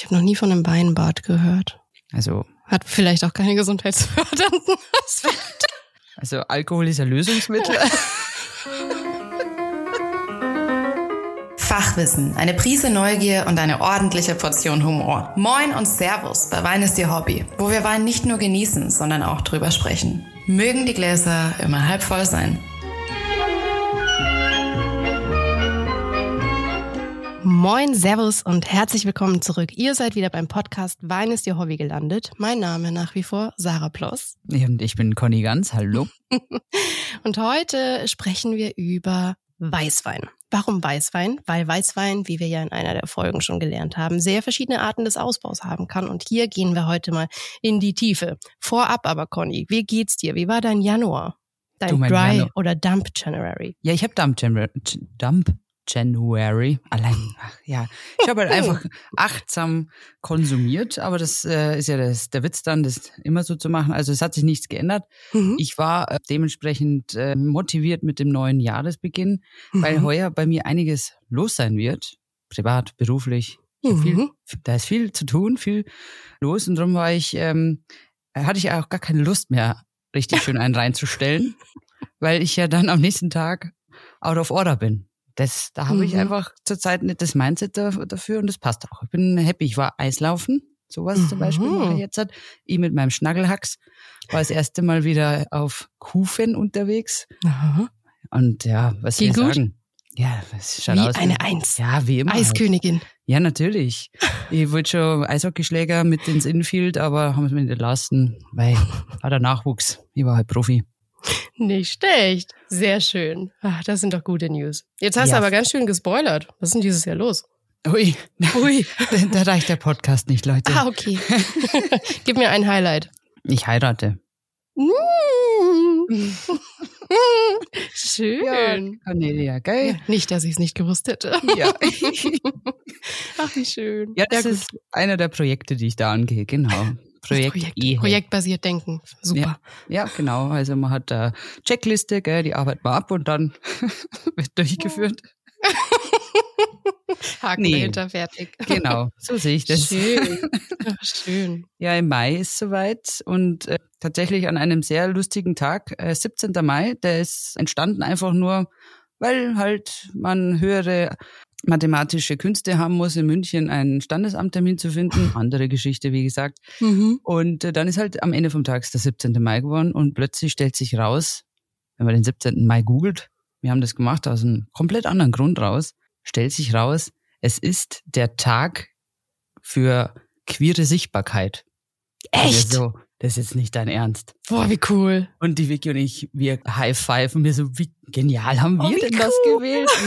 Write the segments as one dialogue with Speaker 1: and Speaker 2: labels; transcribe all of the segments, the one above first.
Speaker 1: Ich habe noch nie von einem Weinbad gehört.
Speaker 2: Also,
Speaker 1: Hat vielleicht auch keine gesundheitsfördernden Aspekte.
Speaker 2: also Alkohol ist ein Lösungsmittel.
Speaker 3: Fachwissen, eine Prise Neugier und eine ordentliche Portion Humor. Moin und Servus bei Wein ist Ihr Hobby, wo wir Wein nicht nur genießen, sondern auch drüber sprechen. Mögen die Gläser immer halb voll sein.
Speaker 1: Moin, Servus und herzlich willkommen zurück. Ihr seid wieder beim Podcast Wein ist Ihr Hobby gelandet. Mein Name nach wie vor Sarah Ploss.
Speaker 2: Und ich bin Conny Ganz, hallo.
Speaker 1: Und heute sprechen wir über Weißwein. Warum Weißwein? Weil Weißwein, wie wir ja in einer der Folgen schon gelernt haben, sehr verschiedene Arten des Ausbaus haben kann. Und hier gehen wir heute mal in die Tiefe. Vorab aber, Conny, wie geht's dir? Wie war dein Januar? Dein Dry
Speaker 2: Januar.
Speaker 1: oder Dump January?
Speaker 2: Ja, ich habe Dump, January- Dump January. Allein, ach, ja. Ich habe halt einfach achtsam konsumiert, aber das äh, ist ja das, der Witz dann, das immer so zu machen. Also es hat sich nichts geändert.
Speaker 1: Mhm.
Speaker 2: Ich war äh, dementsprechend äh, motiviert mit dem neuen Jahresbeginn, weil
Speaker 1: Mhm.
Speaker 2: heuer bei mir einiges los sein wird. Privat, beruflich.
Speaker 1: Mhm.
Speaker 2: viel, da ist viel zu tun, viel los und darum war ich, ähm, hatte ich auch gar keine Lust mehr, richtig schön einen reinzustellen, weil ich ja dann am nächsten Tag out of order bin. Das, da habe ich
Speaker 1: Mhm.
Speaker 2: einfach zurzeit nicht das Mindset da, dafür und das passt auch. Ich bin happy. Ich war Eislaufen, sowas zum Beispiel
Speaker 1: Mhm.
Speaker 2: mache ich jetzt. Hat. Ich mit meinem Schnaggelhacks war das erste Mal wieder auf Kufen unterwegs.
Speaker 1: Aha.
Speaker 2: Und ja, was soll
Speaker 1: Ging
Speaker 2: ich
Speaker 1: gut?
Speaker 2: sagen? Ja, es schaut
Speaker 1: Wie
Speaker 2: aus
Speaker 1: eine Eins.
Speaker 2: Ja, wie immer. halt.
Speaker 1: Eiskönigin.
Speaker 2: Ja, natürlich. Ich wollte schon Eishockeyschläger mit ins Infield, aber haben es mir nicht gelassen, weil war der Nachwuchs. Ich war halt Profi.
Speaker 1: Nicht schlecht. Sehr schön. Ach, das sind doch gute News. Jetzt hast
Speaker 2: Ja.
Speaker 1: du aber ganz schön gespoilert. Was ist denn dieses Jahr los?
Speaker 2: Ui,
Speaker 1: Ui.
Speaker 2: da reicht der Podcast nicht, Leute.
Speaker 1: Ah, okay. Gib mir ein Highlight.
Speaker 2: Ich heirate.
Speaker 1: Mm. Schön.
Speaker 2: Cornelia, gell?
Speaker 1: Ja, nicht, dass ich es nicht gewusst hätte.
Speaker 2: Ja.
Speaker 1: Ach, wie schön.
Speaker 2: Ja, das
Speaker 1: gut.
Speaker 2: ist einer der Projekte, die ich da angehe, genau. Projekt,
Speaker 1: Projekt,
Speaker 2: Ehe.
Speaker 1: Projektbasiert denken. Super.
Speaker 2: Ja, genau. Also man hat da Checkliste, gell, die arbeitet man ab und dann wird durchgeführt.
Speaker 1: Haken
Speaker 2: Nee.
Speaker 1: dahinter, fertig.
Speaker 2: Genau, so sehe ich das.
Speaker 1: Schön. Ach, schön.
Speaker 2: Ja, im Mai ist soweit und äh, tatsächlich an einem sehr lustigen Tag, äh, 17. Mai, der ist entstanden einfach nur, weil halt man höhere mathematische Künste haben muss, in München einen Standesamttermin zu finden. Andere Geschichte, wie gesagt.
Speaker 1: Mhm.
Speaker 2: Und äh, dann ist halt am Ende vom Tag der 17. Mai geworden und plötzlich stellt sich raus, wenn man den 17. Mai googelt, wir haben das gemacht aus einem komplett anderen Grund raus, stellt sich raus, es ist der Tag für queere Sichtbarkeit.
Speaker 1: Echt?
Speaker 2: So, das ist jetzt nicht dein Ernst.
Speaker 1: Boah, wie cool.
Speaker 2: Und die Vicky und ich, wir high-five und wir so, wie genial haben
Speaker 1: Oh,
Speaker 2: wir
Speaker 1: wie
Speaker 2: denn das
Speaker 1: cool.
Speaker 2: gewählt?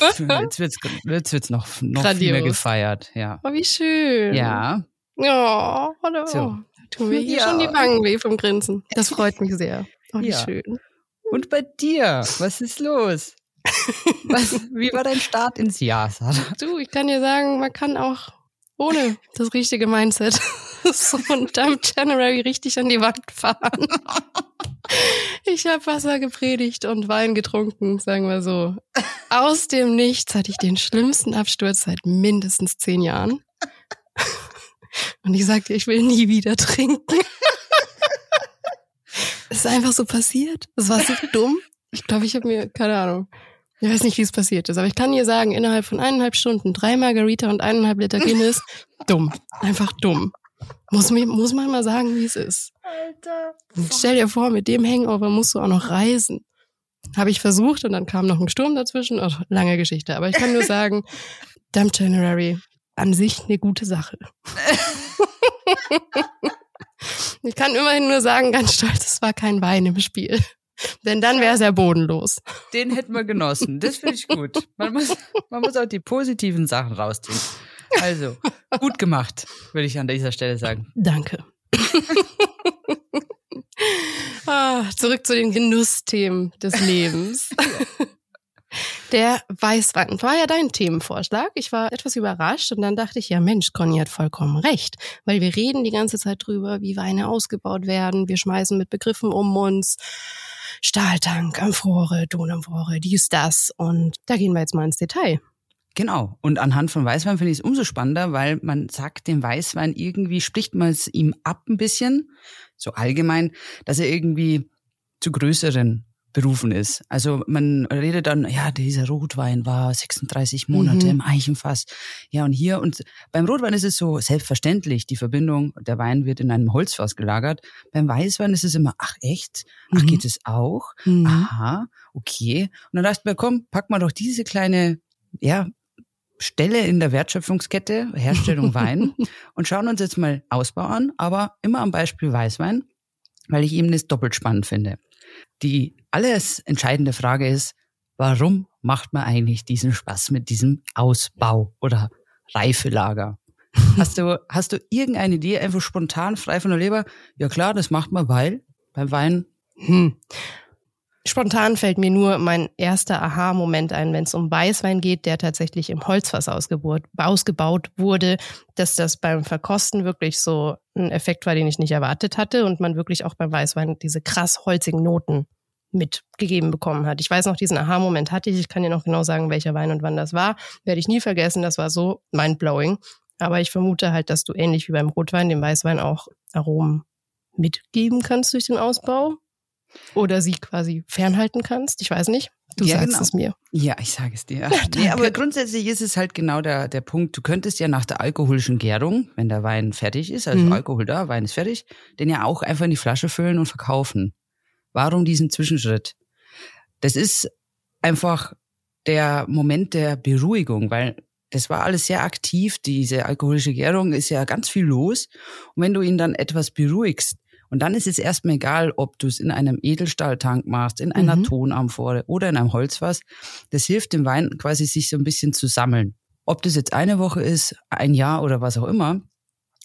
Speaker 2: Jetzt, jetzt wird's, jetzt wird's noch, noch viel mehr gefeiert, ja.
Speaker 1: Oh, wie schön.
Speaker 2: Ja,
Speaker 1: Oh, hallo.
Speaker 2: So.
Speaker 1: Tun mir hier
Speaker 2: Ja.
Speaker 1: schon die Wangen weh vom Grinsen. Das freut mich sehr. Oh, wie
Speaker 2: Ja.
Speaker 1: schön.
Speaker 2: Und bei dir, was ist los? Was, wie war dein Start ins Jahr, Sarah?
Speaker 1: Du, ich kann dir sagen, man kann auch ohne das richtige Mindset so ein Dump January richtig an die Wand fahren. Ich habe Wasser gepredigt und Wein getrunken, sagen wir so. Aus dem Nichts hatte ich den schlimmsten Absturz seit mindestens zehn Jahren. Und ich sagte, ich will nie wieder trinken. Es ist einfach so passiert. Es war so dumm. Ich glaube, ich habe mir, keine Ahnung, ich weiß nicht, wie es passiert ist, aber ich kann dir sagen, innerhalb von eineinhalb Stunden drei Margarita und eineinhalb Liter Guinness, dumm. Einfach dumm. Muss, muss man mal sagen, wie es ist.
Speaker 3: Alter.
Speaker 1: Stell dir vor, mit dem Hangover musst du auch noch reisen. Habe ich versucht und dann kam noch ein Sturm dazwischen. Oh, lange Geschichte. Aber ich kann nur sagen, Dump January, an sich eine gute Sache. ich kann immerhin nur sagen, ganz stolz, es war kein Wein im Spiel. Denn dann wäre es ja bodenlos.
Speaker 2: Den hätten wir genossen. Das finde ich gut. Man muss, man muss auch die positiven Sachen rausziehen. Also, gut gemacht, würde ich an dieser Stelle sagen.
Speaker 1: Danke. ah, zurück zu den Genussthemen des Lebens. Der Weißwein war ja dein Themenvorschlag. Ich war etwas überrascht und dann dachte ich, ja Mensch, Conny hat vollkommen recht, weil wir reden die ganze Zeit drüber, wie Weine ausgebaut werden. Wir schmeißen mit Begriffen um uns. Stahltank, Amphore, Donamphore, dies, das. Und da gehen wir jetzt mal ins Detail.
Speaker 2: Genau. Und anhand von Weißwein finde ich es umso spannender, weil man sagt dem Weißwein irgendwie, spricht man es ihm ab ein bisschen, so allgemein, dass er irgendwie zu größeren berufen ist. Also man redet dann, ja, dieser Rotwein war 36 Monate mhm. im Eichenfass. Ja, und hier und beim Rotwein ist es so selbstverständlich, die Verbindung, der Wein wird in einem Holzfass gelagert. Beim Weißwein ist es immer, ach echt? Ach, mhm. geht es auch? Mhm. Aha, okay. Und dann dachte ich mir, komm, pack mal doch diese kleine, ja, Stelle in der Wertschöpfungskette, Herstellung Wein und schauen uns jetzt mal Ausbau an, aber immer am Beispiel Weißwein, weil ich eben das doppelt spannend finde. Die alles entscheidende Frage ist, warum macht man eigentlich diesen Spaß mit diesem Ausbau oder Reifelager? Hast du, hast du irgendeine Idee, einfach spontan, frei von der Leber? Ja klar, das macht man, weil beim Wein. Hm.
Speaker 1: Spontan fällt mir nur mein erster Aha-Moment ein, wenn es um Weißwein geht, der tatsächlich im Holzfass ausgebaut wurde, dass das beim Verkosten wirklich so ein Effekt war, den ich nicht erwartet hatte und man wirklich auch beim Weißwein diese krass holzigen Noten mitgegeben bekommen hat. Ich weiß noch, diesen Aha-Moment hatte ich. Ich kann dir noch genau sagen, welcher Wein und wann das war. Werde ich nie vergessen. Das war so mindblowing. Aber ich vermute halt, dass du ähnlich wie beim Rotwein dem Weißwein auch Aromen mitgeben kannst durch den Ausbau oder sie quasi fernhalten kannst. Ich weiß nicht. Du ja, sagst genau. es mir.
Speaker 2: Ja, ich sage es dir. Ja, nee, aber grundsätzlich ist es halt genau der, der Punkt. Du könntest ja nach der alkoholischen Gärung, wenn der Wein fertig ist, also mhm. Alkohol da, Wein ist fertig, den ja auch einfach in die Flasche füllen und verkaufen. Warum diesen Zwischenschritt? Das ist einfach der Moment der Beruhigung, weil das war alles sehr aktiv. Diese alkoholische Gärung ist ja ganz viel los. Und wenn du ihn dann etwas beruhigst, und dann ist es erstmal egal, ob du es in einem Edelstahltank machst, in einer mhm. Tonamphore oder in einem Holzfass. Das hilft dem Wein quasi, sich so ein bisschen zu sammeln. Ob das jetzt eine Woche ist, ein Jahr oder was auch immer,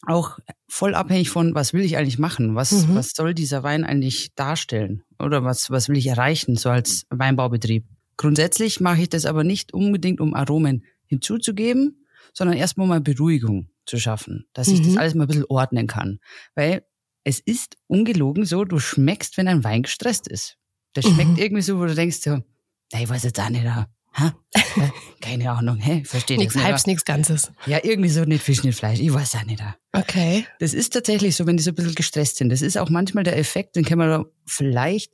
Speaker 2: auch voll abhängig von, was will ich eigentlich machen? Was, mhm. was soll dieser Wein eigentlich darstellen? Oder was, was will ich erreichen, so als Weinbaubetrieb? Grundsätzlich mache ich das aber nicht unbedingt, um Aromen hinzuzugeben, sondern erstmal mal Beruhigung zu schaffen, dass ich das mhm. alles mal ein bisschen ordnen kann. Weil es ist ungelogen so, du schmeckst, wenn ein Wein gestresst ist. Das schmeckt mhm. irgendwie so, wo du denkst so, ich weiß jetzt auch nicht, ha? keine Ahnung, hä? Verstehe
Speaker 1: Nichts Halbs, nichts Ganzes.
Speaker 2: Ja, irgendwie so nicht Fisch, nicht Fleisch. Ich weiß auch nicht.
Speaker 1: Okay.
Speaker 2: Das ist tatsächlich so, wenn die so ein bisschen gestresst sind. Das ist auch manchmal der Effekt, den kann man vielleicht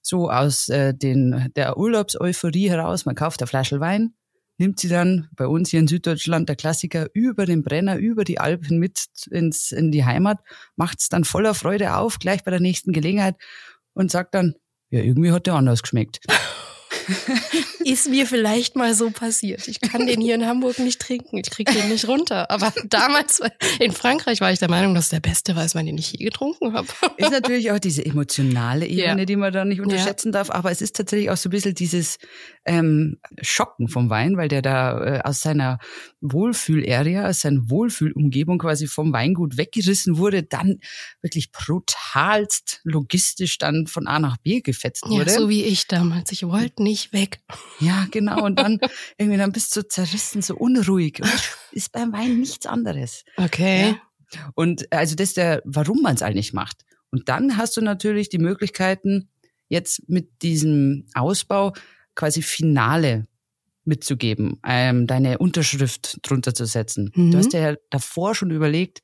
Speaker 2: so aus äh, den, der Urlaubseuphorie heraus, man kauft eine Flasche Wein, nimmt sie dann bei uns hier in Süddeutschland der Klassiker über den Brenner, über die Alpen mit ins, in die Heimat, macht es dann voller Freude auf, gleich bei der nächsten Gelegenheit und sagt dann, ja, irgendwie hat der anders geschmeckt.
Speaker 1: Ist mir vielleicht mal so passiert. Ich kann den hier in Hamburg nicht trinken. Ich kriege den nicht runter. Aber damals in Frankreich war ich der Meinung, dass der beste Weißwein, den ich je getrunken habe.
Speaker 2: Ist natürlich auch diese emotionale Ebene, ja. die man da nicht unterschätzen ja. darf. Aber es ist tatsächlich auch so ein bisschen dieses ähm, Schocken vom Wein, weil der da äh, aus seiner Wohlfühl-Area, aus seiner Wohlfühlumgebung quasi vom Weingut weggerissen wurde, dann wirklich brutalst logistisch dann von A nach B gefetzt wurde.
Speaker 1: Ja, so wie ich damals. Ich wollte nicht weg.
Speaker 2: Ja, genau. Und dann irgendwie dann bist du zerrissen, so unruhig. Und ist beim Wein nichts anderes.
Speaker 1: Okay.
Speaker 2: Ja? Und also das ist der, warum man es eigentlich macht. Und dann hast du natürlich die Möglichkeiten, jetzt mit diesem Ausbau quasi Finale mitzugeben, ähm, deine Unterschrift drunter zu setzen. Mhm. Du hast ja davor schon überlegt,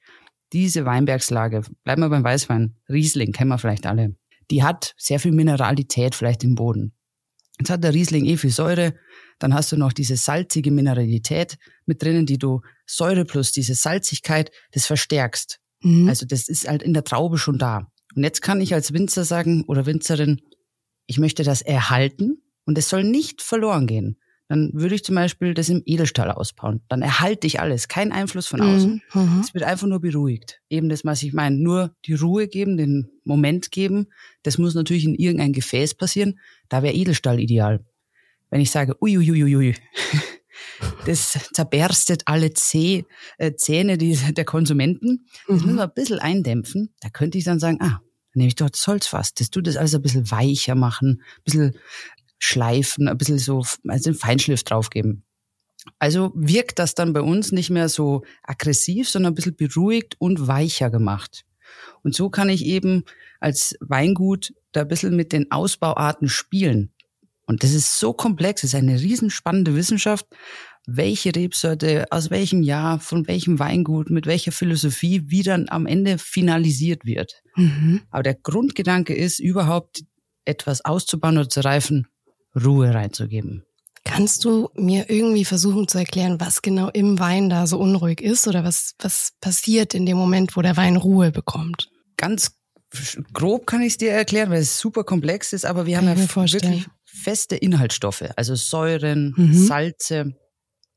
Speaker 2: diese Weinbergslage, bleiben wir beim Weißwein, Riesling, kennen wir vielleicht alle, die hat sehr viel Mineralität vielleicht im Boden. Jetzt hat der Riesling eh viel Säure. Dann hast du noch diese salzige Mineralität mit drinnen, die du Säure plus diese Salzigkeit, das verstärkst. Mhm. Also das ist halt in der Traube schon da. Und jetzt kann ich als Winzer sagen oder Winzerin, ich möchte das erhalten und es soll nicht verloren gehen dann würde ich zum Beispiel das im Edelstahl ausbauen. Dann erhalte ich alles, kein Einfluss von außen. Mhm, mhm. Es wird einfach nur beruhigt. Eben das, was ich meine, nur die Ruhe geben, den Moment geben. Das muss natürlich in irgendein Gefäß passieren. Da wäre Edelstahl ideal. Wenn ich sage, uiuiuiui, das zerberstet alle Zäh, äh, Zähne der Konsumenten. Das mhm. müssen wir ein bisschen eindämpfen. Da könnte ich dann sagen, ah, dann nehme ich dort das Holzfass. Das tut das alles ein bisschen weicher machen, ein bisschen schleifen, ein bisschen so, also einen Feinschliff draufgeben. Also wirkt das dann bei uns nicht mehr so aggressiv, sondern ein bisschen beruhigt und weicher gemacht. Und so kann ich eben als Weingut da ein bisschen mit den Ausbauarten spielen. Und das ist so komplex, es ist eine riesenspannende Wissenschaft, welche Rebsorte, aus welchem Jahr, von welchem Weingut, mit welcher Philosophie, wie dann am Ende finalisiert wird. Mhm. Aber der Grundgedanke ist, überhaupt etwas auszubauen oder zu reifen, Ruhe reinzugeben.
Speaker 1: Kannst du mir irgendwie versuchen zu erklären, was genau im Wein da so unruhig ist oder was, was passiert in dem Moment, wo der Wein Ruhe bekommt?
Speaker 2: Ganz grob kann ich es dir erklären, weil es super komplex ist, aber wir kann haben ja wirklich feste Inhaltsstoffe, also Säuren, mhm. Salze,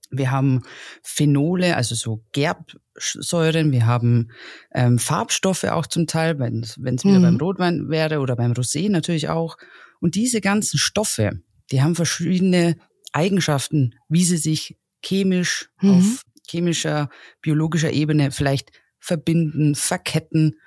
Speaker 2: wir haben Phenole, also so Gerbsäuren, wir haben ähm, Farbstoffe auch zum Teil, wenn es wieder mhm. beim Rotwein wäre oder beim Rosé natürlich auch. Und diese ganzen Stoffe, die haben verschiedene Eigenschaften, wie sie sich chemisch mhm. auf chemischer, biologischer Ebene vielleicht verbinden, verketten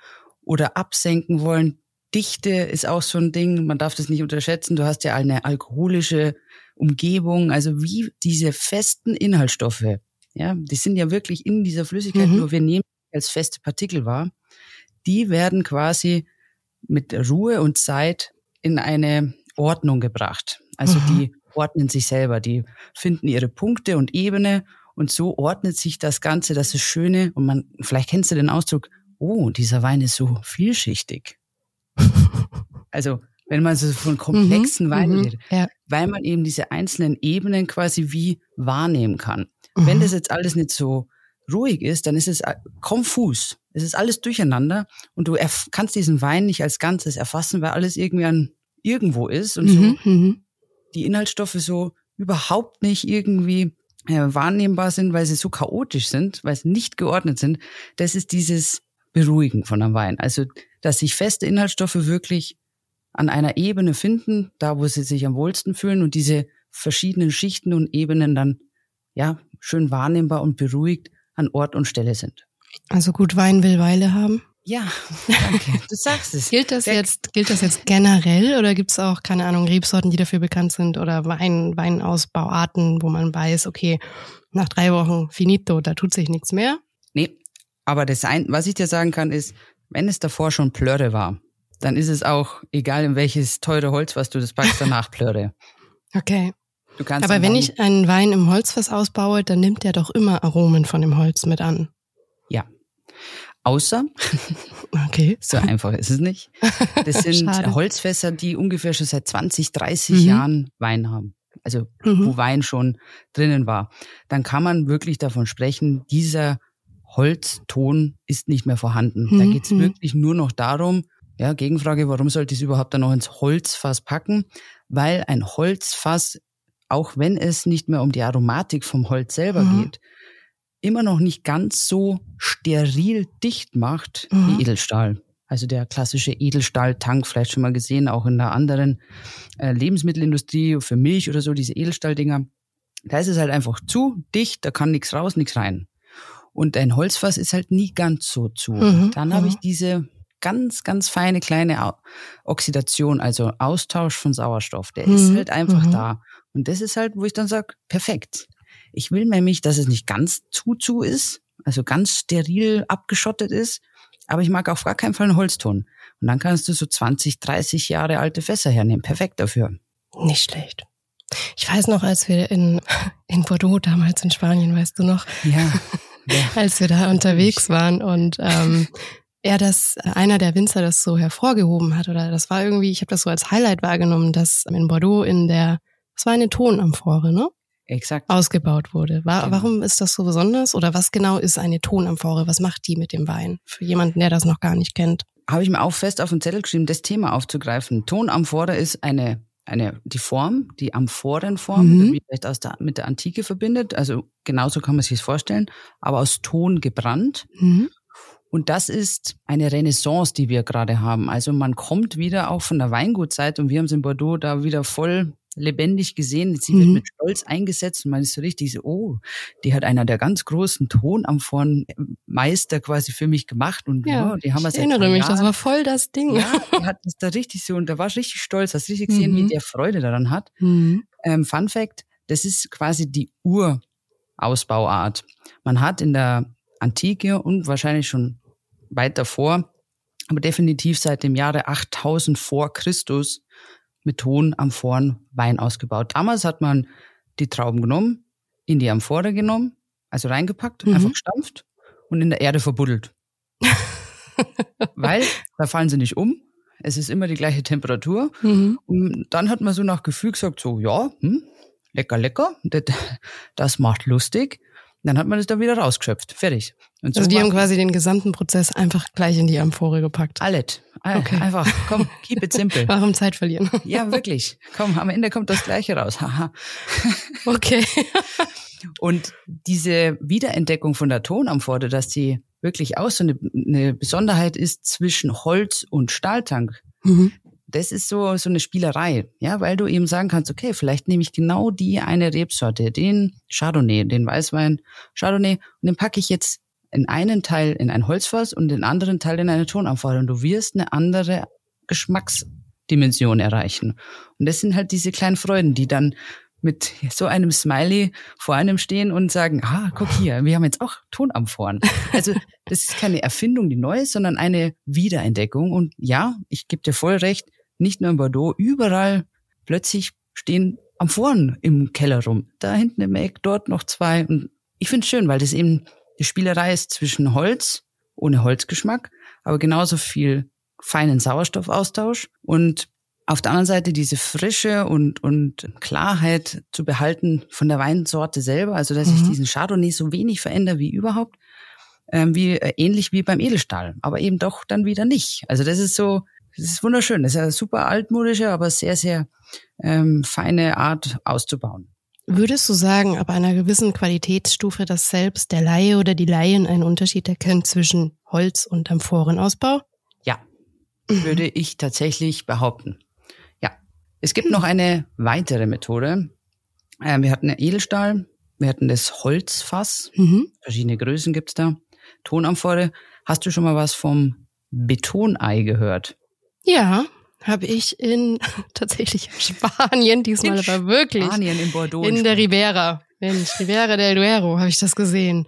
Speaker 2: oder absenken wollen. Dichte ist auch so ein Ding, man darf das nicht unterschätzen. Du hast ja eine alkoholische Umgebung, also wie diese festen Inhaltsstoffe, ja, die sind ja wirklich in dieser Flüssigkeit, mhm. nur wir nehmen als feste Partikel wahr, die werden quasi mit Ruhe und Zeit in eine Ordnung gebracht. Also mhm. die ordnen sich selber, die finden ihre Punkte und Ebene und so ordnet sich das Ganze, das ist Schöne und man, vielleicht kennst du den Ausdruck, oh, dieser Wein ist so vielschichtig. also wenn man so von komplexen mhm, Weinen mhm, redet, ja. weil man eben diese einzelnen Ebenen quasi wie wahrnehmen kann. Mhm. Wenn das jetzt alles nicht so ruhig ist, dann ist es äh, konfus. Es ist alles durcheinander und du kannst diesen Wein nicht als Ganzes erfassen, weil alles irgendwie an irgendwo ist und so mhm, mhm. Die Inhaltsstoffe so überhaupt nicht irgendwie äh, wahrnehmbar sind, weil sie so chaotisch sind, weil sie nicht geordnet sind. Das ist dieses Beruhigen von einem Wein. Also, dass sich feste Inhaltsstoffe wirklich an einer Ebene finden, da wo sie sich am wohlsten fühlen und diese verschiedenen Schichten und Ebenen dann ja schön wahrnehmbar und beruhigt an Ort und Stelle sind.
Speaker 1: Also gut Wein will Weile haben.
Speaker 2: Ja, danke. Du sagst es.
Speaker 1: gilt das jetzt, gilt das jetzt generell oder gibt es auch, keine Ahnung, Rebsorten, die dafür bekannt sind oder Wein, Weinausbauarten, wo man weiß, okay, nach drei Wochen finito, da tut sich nichts mehr?
Speaker 2: Nee, aber das ein, was ich dir sagen kann, ist, wenn es davor schon Plörre war, dann ist es auch egal, in welches teure Holz, was du das packst, danach plörre.
Speaker 1: Okay. Du kannst Aber wenn ich einen Wein im Holzfass ausbaue, dann nimmt der doch immer Aromen von dem Holz mit an.
Speaker 2: Ja. Außer,
Speaker 1: okay.
Speaker 2: so einfach ist es nicht. Das sind Holzfässer, die ungefähr schon seit 20, 30 mhm. Jahren Wein haben. Also, mhm. wo Wein schon drinnen war. Dann kann man wirklich davon sprechen, dieser Holzton ist nicht mehr vorhanden. Mhm. Da geht es wirklich nur noch darum, ja, Gegenfrage, warum sollte ich es überhaupt dann noch ins Holzfass packen? Weil ein Holzfass, auch wenn es nicht mehr um die Aromatik vom Holz selber mhm. geht, immer noch nicht ganz so steril dicht macht mhm. wie Edelstahl. Also der klassische Edelstahltank, vielleicht schon mal gesehen, auch in der anderen äh, Lebensmittelindustrie für Milch oder so, diese Edelstahldinger. Da ist es halt einfach zu dicht, da kann nichts raus, nichts rein. Und ein Holzfass ist halt nie ganz so zu. Mhm. Dann habe ich mhm. diese ganz, ganz feine kleine Oxidation, also Austausch von Sauerstoff. Der mhm. ist halt einfach mhm. da. Und das ist halt, wo ich dann sage, perfekt. Ich will nämlich, dass es nicht ganz zu zu ist, also ganz steril abgeschottet ist, aber ich mag auf gar keinen Fall einen Holzton. Und dann kannst du so 20, 30 Jahre alte Fässer hernehmen. Perfekt dafür.
Speaker 1: Nicht schlecht. Ich weiß noch, als wir in, in Bordeaux damals in Spanien, weißt du noch?
Speaker 2: Ja.
Speaker 1: ja. als wir da unterwegs waren und ähm, er das, äh, einer der Winzer das so hervorgehoben hat oder das war irgendwie, ich habe das so als Highlight wahrgenommen, dass in Bordeaux in der, das war eine Tonamphore, ne?
Speaker 2: Exakt.
Speaker 1: Ausgebaut wurde. War, genau. Warum ist das so besonders oder was genau ist eine Tonamphore? Was macht die mit dem Wein? Für jemanden, der das noch gar nicht kennt.
Speaker 2: Habe ich mir auch fest auf den Zettel geschrieben, das Thema aufzugreifen. Tonamphore ist eine eine, die Form, die Amphorenform, mhm. die vielleicht aus der, mit der Antike verbindet. Also genauso kann man sich das vorstellen, aber aus Ton gebrannt. Mhm. Und das ist eine Renaissance, die wir gerade haben. Also man kommt wieder auch von der Weingutzeit und wir haben es in Bordeaux da wieder voll lebendig gesehen. Sie mhm. wird mit Stolz eingesetzt und man ist so richtig so, oh, die hat einer der ganz großen Tonamphorenmeister quasi für mich gemacht und
Speaker 1: ja,
Speaker 2: ja die haben
Speaker 1: ich erinnere mich, Jahren, das war voll das Ding.
Speaker 2: Ja, die hat das da richtig so und da war ich richtig stolz, hast richtig gesehen, mhm. wie der Freude daran hat. Mhm. Ähm, Fun Fact, das ist quasi die Urausbauart. Man hat in der Antike und wahrscheinlich schon weit davor, aber definitiv seit dem Jahre 8000 vor Christus mit Tonamphoren Wein ausgebaut. Damals hat man die Trauben genommen, in die Amphore genommen, also reingepackt,
Speaker 1: Mhm.
Speaker 2: einfach gestampft und in der Erde verbuddelt. Weil da fallen sie nicht um. Es ist immer die gleiche Temperatur.
Speaker 1: Mhm.
Speaker 2: Und dann hat man so nach Gefühl gesagt, so, ja, hm, lecker, lecker, das, das macht lustig. Dann hat man das da wieder rausgeschöpft. Fertig. Und
Speaker 1: Also die
Speaker 2: war
Speaker 1: haben quasi den gesamten Prozess einfach gleich in die Amphore gepackt.
Speaker 2: alles. Äh,
Speaker 1: Okay.
Speaker 2: Einfach, komm, keep it simple.
Speaker 1: Warum Zeit verlieren?
Speaker 2: Ja, wirklich. Komm, am Ende kommt das Gleiche raus. Haha.
Speaker 1: Okay.
Speaker 2: Und diese Wiederentdeckung von der Tonamphore, dass die wirklich auch so eine, eine Besonderheit ist zwischen Holz und Stahltank,
Speaker 1: Mhm.
Speaker 2: Das ist so, so eine Spielerei, ja, weil du eben sagen kannst, okay, vielleicht nehme ich genau die eine Rebsorte, den Chardonnay, den Weißwein Chardonnay, und den packe ich jetzt in einen Teil in ein Holzfass und den anderen Teil in eine Tonamphore und du wirst eine andere Geschmacksdimension erreichen. Und das sind halt diese kleinen Freuden, die dann mit so einem Smiley vor einem stehen und sagen, ah, guck hier, wir haben jetzt auch Tonamphoren. Also das ist keine Erfindung, die neu ist, sondern eine Wiederentdeckung. Und ja, ich gebe dir voll recht, nicht nur in Bordeaux, überall plötzlich stehen Amphoren im Keller rum. Da hinten im Eck, dort noch zwei. Und ich finde es schön, weil das eben die Spielerei ist zwischen Holz, ohne Holzgeschmack, aber genauso viel feinen Sauerstoffaustausch und auf der anderen Seite diese Frische und, und Klarheit zu behalten von der Weinsorte selber, also dass ich
Speaker 1: Mhm.
Speaker 2: diesen Chardonnay so wenig verändere wie überhaupt, ähm, wie äh, ähnlich wie beim Edelstahl, aber eben doch dann wieder nicht. Also das ist so, das ist wunderschön. Das ist eine super altmodische, aber sehr, sehr ähm, feine Art auszubauen.
Speaker 1: Würdest du sagen, ab einer gewissen Qualitätsstufe, dass selbst der Laie oder die Laien einen Unterschied erkennt zwischen Holz- und Amphorenausbau?
Speaker 2: Ja, würde ich tatsächlich behaupten. Ja, es gibt noch eine weitere Methode. Ähm, wir hatten Edelstahl, wir hatten das Holzfass,
Speaker 1: Mhm.
Speaker 2: verschiedene Größen gibt's da. Tonamphore. Hast du schon mal was vom Betonei gehört?
Speaker 1: Ja, habe ich in tatsächlich Spanien diesmal,
Speaker 2: In
Speaker 1: aber wirklich
Speaker 2: Spanien, in Bordeaux.
Speaker 1: in der. Ribera, Mensch, Ribera del Duero habe ich das gesehen.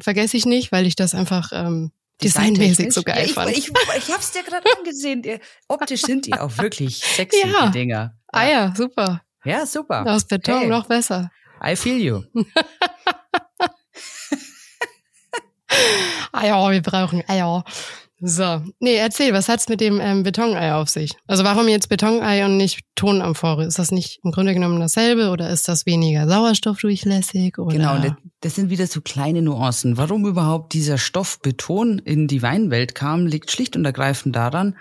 Speaker 1: Vergesse ich nicht, weil ich das einfach ähm, designmäßig so geil
Speaker 2: ja,
Speaker 1: fand.
Speaker 2: ich, ich, ich hab's dir gerade angesehen. Optisch sind die auch wirklich sexy,
Speaker 1: Ja.
Speaker 2: die Dinger.
Speaker 1: ah ja, super.
Speaker 2: Ja, super.
Speaker 1: Aus Beton
Speaker 2: Hey.
Speaker 1: noch besser.
Speaker 2: I feel you.
Speaker 1: Eier, wir brauchen Eier. So, nee, erzähl, was hat's mit dem ähm, Betonei auf sich? Also warum jetzt Betonei und nicht Tonamphore? Ist das nicht im Grunde genommen dasselbe oder ist das weniger sauerstoffdurchlässig? Oder?
Speaker 2: Genau, das, das sind wieder so kleine Nuancen. Warum überhaupt dieser Stoff Beton in die Weinwelt kam, liegt schlicht und ergreifend daran,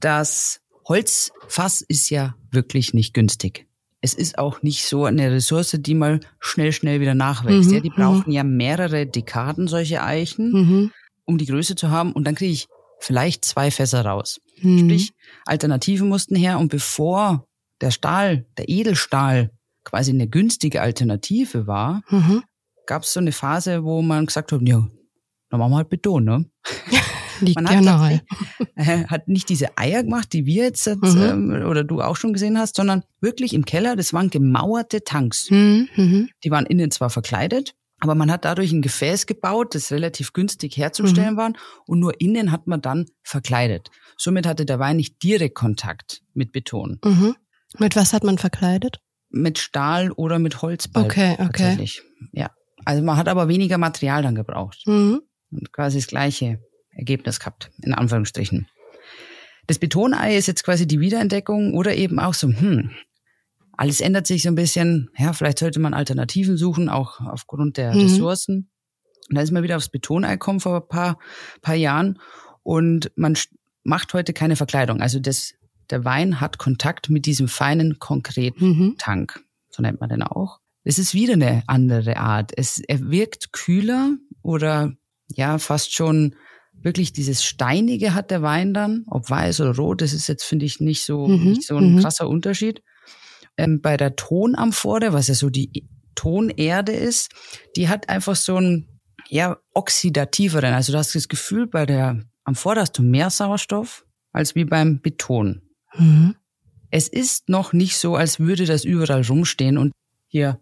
Speaker 2: dass Holzfass ist ja wirklich nicht günstig. Es ist auch nicht so eine Ressource, die mal schnell, schnell wieder nachwächst.
Speaker 1: Mhm,
Speaker 2: ja, die brauchen ja mehrere Dekaden solche Eichen,
Speaker 1: Mhm.
Speaker 2: um die Größe zu haben. Und dann kriege ich vielleicht zwei Fässer raus.
Speaker 1: Mhm.
Speaker 2: Sprich, Alternativen mussten her. Und bevor der Stahl, der Edelstahl quasi eine günstige Alternative war,
Speaker 1: Mhm.
Speaker 2: gab es so eine Phase, wo man gesagt hat, ja, dann machen wir halt Beton, ne?
Speaker 1: Liegt
Speaker 2: Man
Speaker 1: ja
Speaker 2: hat,
Speaker 1: nahe.
Speaker 2: tatsächlich- hat nicht diese Eier gemacht, die wir jetzt
Speaker 1: Mhm.
Speaker 2: ähm, oder du auch schon gesehen hast, sondern wirklich im Keller, das waren gemauerte Tanks.
Speaker 1: Mhm. Mhm.
Speaker 2: Die waren innen zwar verkleidet, aber man hat dadurch ein Gefäß gebaut, das relativ günstig herzustellen
Speaker 1: Mhm.
Speaker 2: war und nur innen hat man dann verkleidet. Somit hatte der Wein nicht direkt Kontakt mit Beton,
Speaker 1: Mhm. Mit was hat man verkleidet?
Speaker 2: mit Stahl oder mit Holzbalken.
Speaker 1: Okay, okay.
Speaker 2: Tatsächlich. Ja. Also man hat aber weniger Material dann gebraucht.
Speaker 1: Mhm.
Speaker 2: und quasi das gleiche Ergebnis gehabt, in Anführungsstrichen. Das Betonei ist jetzt quasi die Wiederentdeckung oder eben auch so, hm, alles ändert sich so ein bisschen. Ja, vielleicht sollte man Alternativen suchen, auch aufgrund der
Speaker 1: Mhm.
Speaker 2: Ressourcen. Und da ist man wieder aufs Betonei gekommen vor ein paar, paar Jahren und man macht heute keine Verkleidung. Also das, der Wein hat Kontakt mit diesem feinen, konkreten
Speaker 1: Mhm.
Speaker 2: Tank. So nennt man den auch. Es ist wieder eine andere Art. Es, er wirkt kühler oder ja, fast schon wirklich dieses Steinige hat der Wein dann, ob weiß oder rot, das ist jetzt, finde ich, nicht so,
Speaker 1: Mhm,
Speaker 2: nicht so ein
Speaker 1: mhm.
Speaker 2: krasser Unterschied. Ähm, bei der Tonamphore, was ja so die Tonerde ist, die hat einfach so einen, ja, oxidativeren. Also du hast das Gefühl, bei der Amphore hast du mehr Sauerstoff als wie beim Beton.
Speaker 1: Mhm.
Speaker 2: Es ist noch nicht so, als würde das überall rumstehen und hier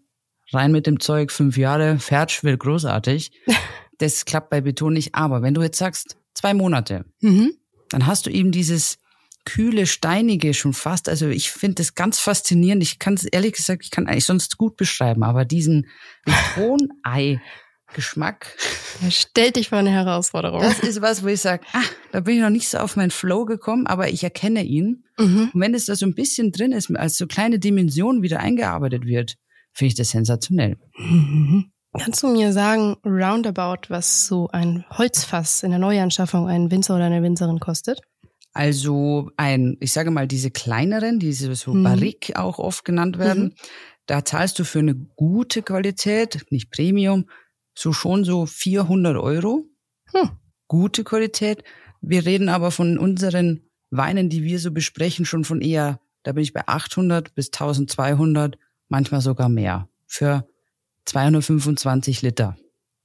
Speaker 2: rein mit dem Zeug, fünf Jahre, fertig, wird großartig. Das klappt bei Beton nicht. Aber wenn du jetzt sagst, zwei Monate,
Speaker 1: Mhm.
Speaker 2: dann hast du eben dieses, kühle, steinige schon fast. Also ich finde das ganz faszinierend. Ich kann es ehrlich gesagt, ich kann eigentlich sonst gut beschreiben, aber diesen Zitronenei Geschmack.
Speaker 1: Er stellt dich vor eine Herausforderung.
Speaker 2: Das ist was, wo ich sage, ah, da bin ich noch nicht so auf meinen Flow gekommen, aber ich erkenne ihn. Mhm. Und wenn es da so ein bisschen drin ist, als so kleine Dimension wieder eingearbeitet wird, finde ich das sensationell.
Speaker 1: Mhm. Kannst du mir sagen, roundabout, was so ein Holzfass in der Neuanschaffung ein Winzer oder eine Winzerin kostet?
Speaker 2: Also ein, ich sage mal, diese kleineren, diese so mhm. Barrique auch oft genannt werden, mhm. da zahlst du für eine gute Qualität, nicht Premium, so schon so 400 Euro. Hm. Gute Qualität. Wir reden aber von unseren Weinen, die wir so besprechen, schon von eher, da bin ich bei 800 bis 1200, manchmal sogar mehr. Für 225 Liter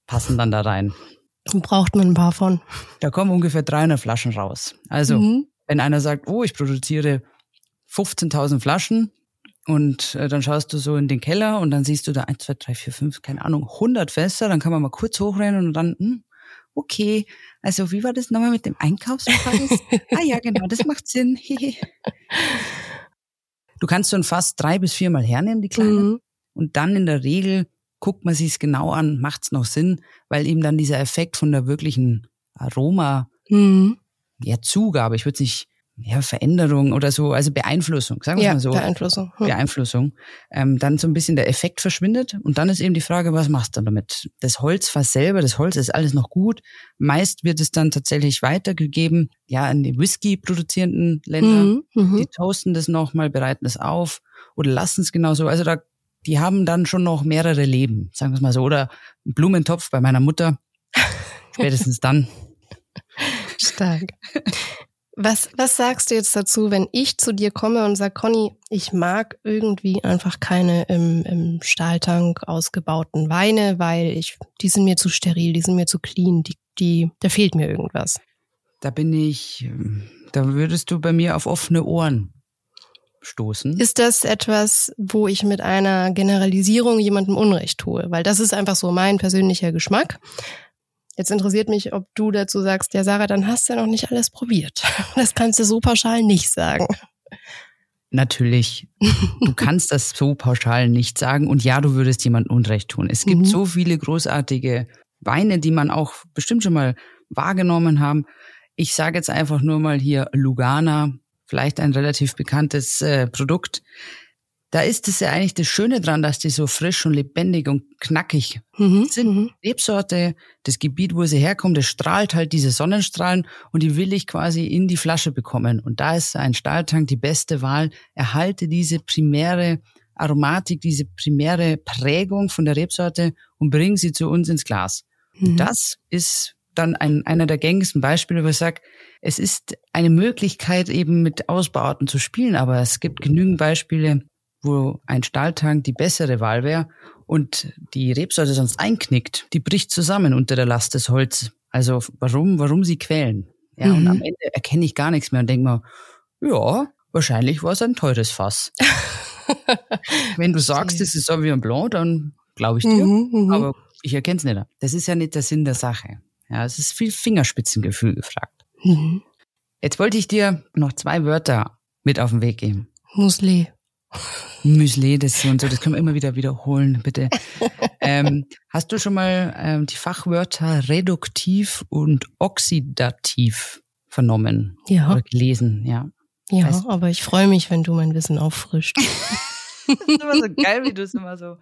Speaker 2: passen dann da rein.
Speaker 1: Braucht man ein paar von.
Speaker 2: Da kommen ungefähr 300 Flaschen raus. Also, mhm. wenn einer sagt, oh, ich produziere 15.000 Flaschen und äh, dann schaust du so in den Keller und dann siehst du da 1, 2, 3, 4, 5, keine Ahnung, 100 Fässer, dann kann man mal kurz hochrennen und dann, hm, okay, also wie war das nochmal mit dem Einkaufspreis? ah ja, genau, das macht Sinn. du kannst so ein Fass drei bis viermal hernehmen, die kleinen, mhm. und dann in der Regel guckt man sich es genau an, macht es noch Sinn, weil eben dann dieser Effekt von der wirklichen Aroma, mhm. ja, Zugabe, ich würde nicht, ja, Veränderung oder so, also Beeinflussung, sagen wir ja, mal so.
Speaker 1: Beeinflussung.
Speaker 2: Hm. Beeinflussung. Ähm, dann so ein bisschen der Effekt verschwindet und dann ist eben die Frage, was machst du damit? Das Holz fast selber, das Holz ist alles noch gut. Meist wird es dann tatsächlich weitergegeben, ja, an die Whisky produzierenden Länder. Mhm, mhm. die toasten das nochmal, bereiten es auf oder lassen es genauso. Also da die haben dann schon noch mehrere Leben, sagen wir es mal so. Oder ein Blumentopf bei meiner Mutter. Spätestens dann.
Speaker 1: Stark. Was, was sagst du jetzt dazu, wenn ich zu dir komme und sag, Conny, ich mag irgendwie einfach keine im, im Stahltank ausgebauten Weine, weil ich, die sind mir zu steril, die sind mir zu clean, die, die, da fehlt mir irgendwas.
Speaker 2: Da bin ich, da würdest du bei mir auf offene Ohren stoßen.
Speaker 1: Ist das etwas, wo ich mit einer Generalisierung jemandem Unrecht tue? Weil das ist einfach so mein persönlicher Geschmack. Jetzt interessiert mich, ob du dazu sagst, ja Sarah, dann hast du ja noch nicht alles probiert. Das kannst du so pauschal nicht sagen.
Speaker 2: Natürlich, du kannst das so pauschal nicht sagen und ja, du würdest jemandem Unrecht tun. Es gibt mhm. so viele großartige Weine, die man auch bestimmt schon mal wahrgenommen haben. Ich sage jetzt einfach nur mal hier Lugana, vielleicht ein relativ bekanntes äh, Produkt. Da ist es ja eigentlich das Schöne dran, dass die so frisch und lebendig und knackig mhm, sind. Mhm. Rebsorte, das Gebiet, wo sie herkommt, das strahlt halt diese Sonnenstrahlen und die will ich quasi in die Flasche bekommen. Und da ist ein Stahltank die beste Wahl. Erhalte diese primäre Aromatik, diese primäre Prägung von der Rebsorte und bring sie zu uns ins Glas. Mhm. Das ist dann ein, einer der gängigsten Beispiele, wo ich sage, es ist eine Möglichkeit, eben mit Ausbauten zu spielen, aber es gibt genügend Beispiele, wo ein Stahltank die bessere Wahl wäre und die Rebsorte sonst einknickt, die bricht zusammen unter der Last des Holz. Also warum, warum sie quälen? Ja, mhm. und am Ende erkenne ich gar nichts mehr und denke mir, ja, wahrscheinlich war es ein teures Fass. Wenn du sagst, es ist Sauvignon Blanc, dann glaube ich dir. Mhm, mhm. aber ich erkenne es nicht. Das ist ja nicht der Sinn der Sache. Ja, es ist viel Fingerspitzengefühl gefragt. Mhm. Jetzt wollte ich dir noch zwei Wörter mit auf den Weg geben.
Speaker 1: Musli.
Speaker 2: Müsli, das und so, das können wir immer wieder wiederholen, bitte. ähm, hast du schon mal ähm, die Fachwörter reduktiv und oxidativ vernommen?
Speaker 1: Ja.
Speaker 2: Oder gelesen, ja.
Speaker 1: Ja, weißt, aber ich freue mich, wenn du mein Wissen auffrischt.
Speaker 2: das ist immer so geil, wie du es immer so.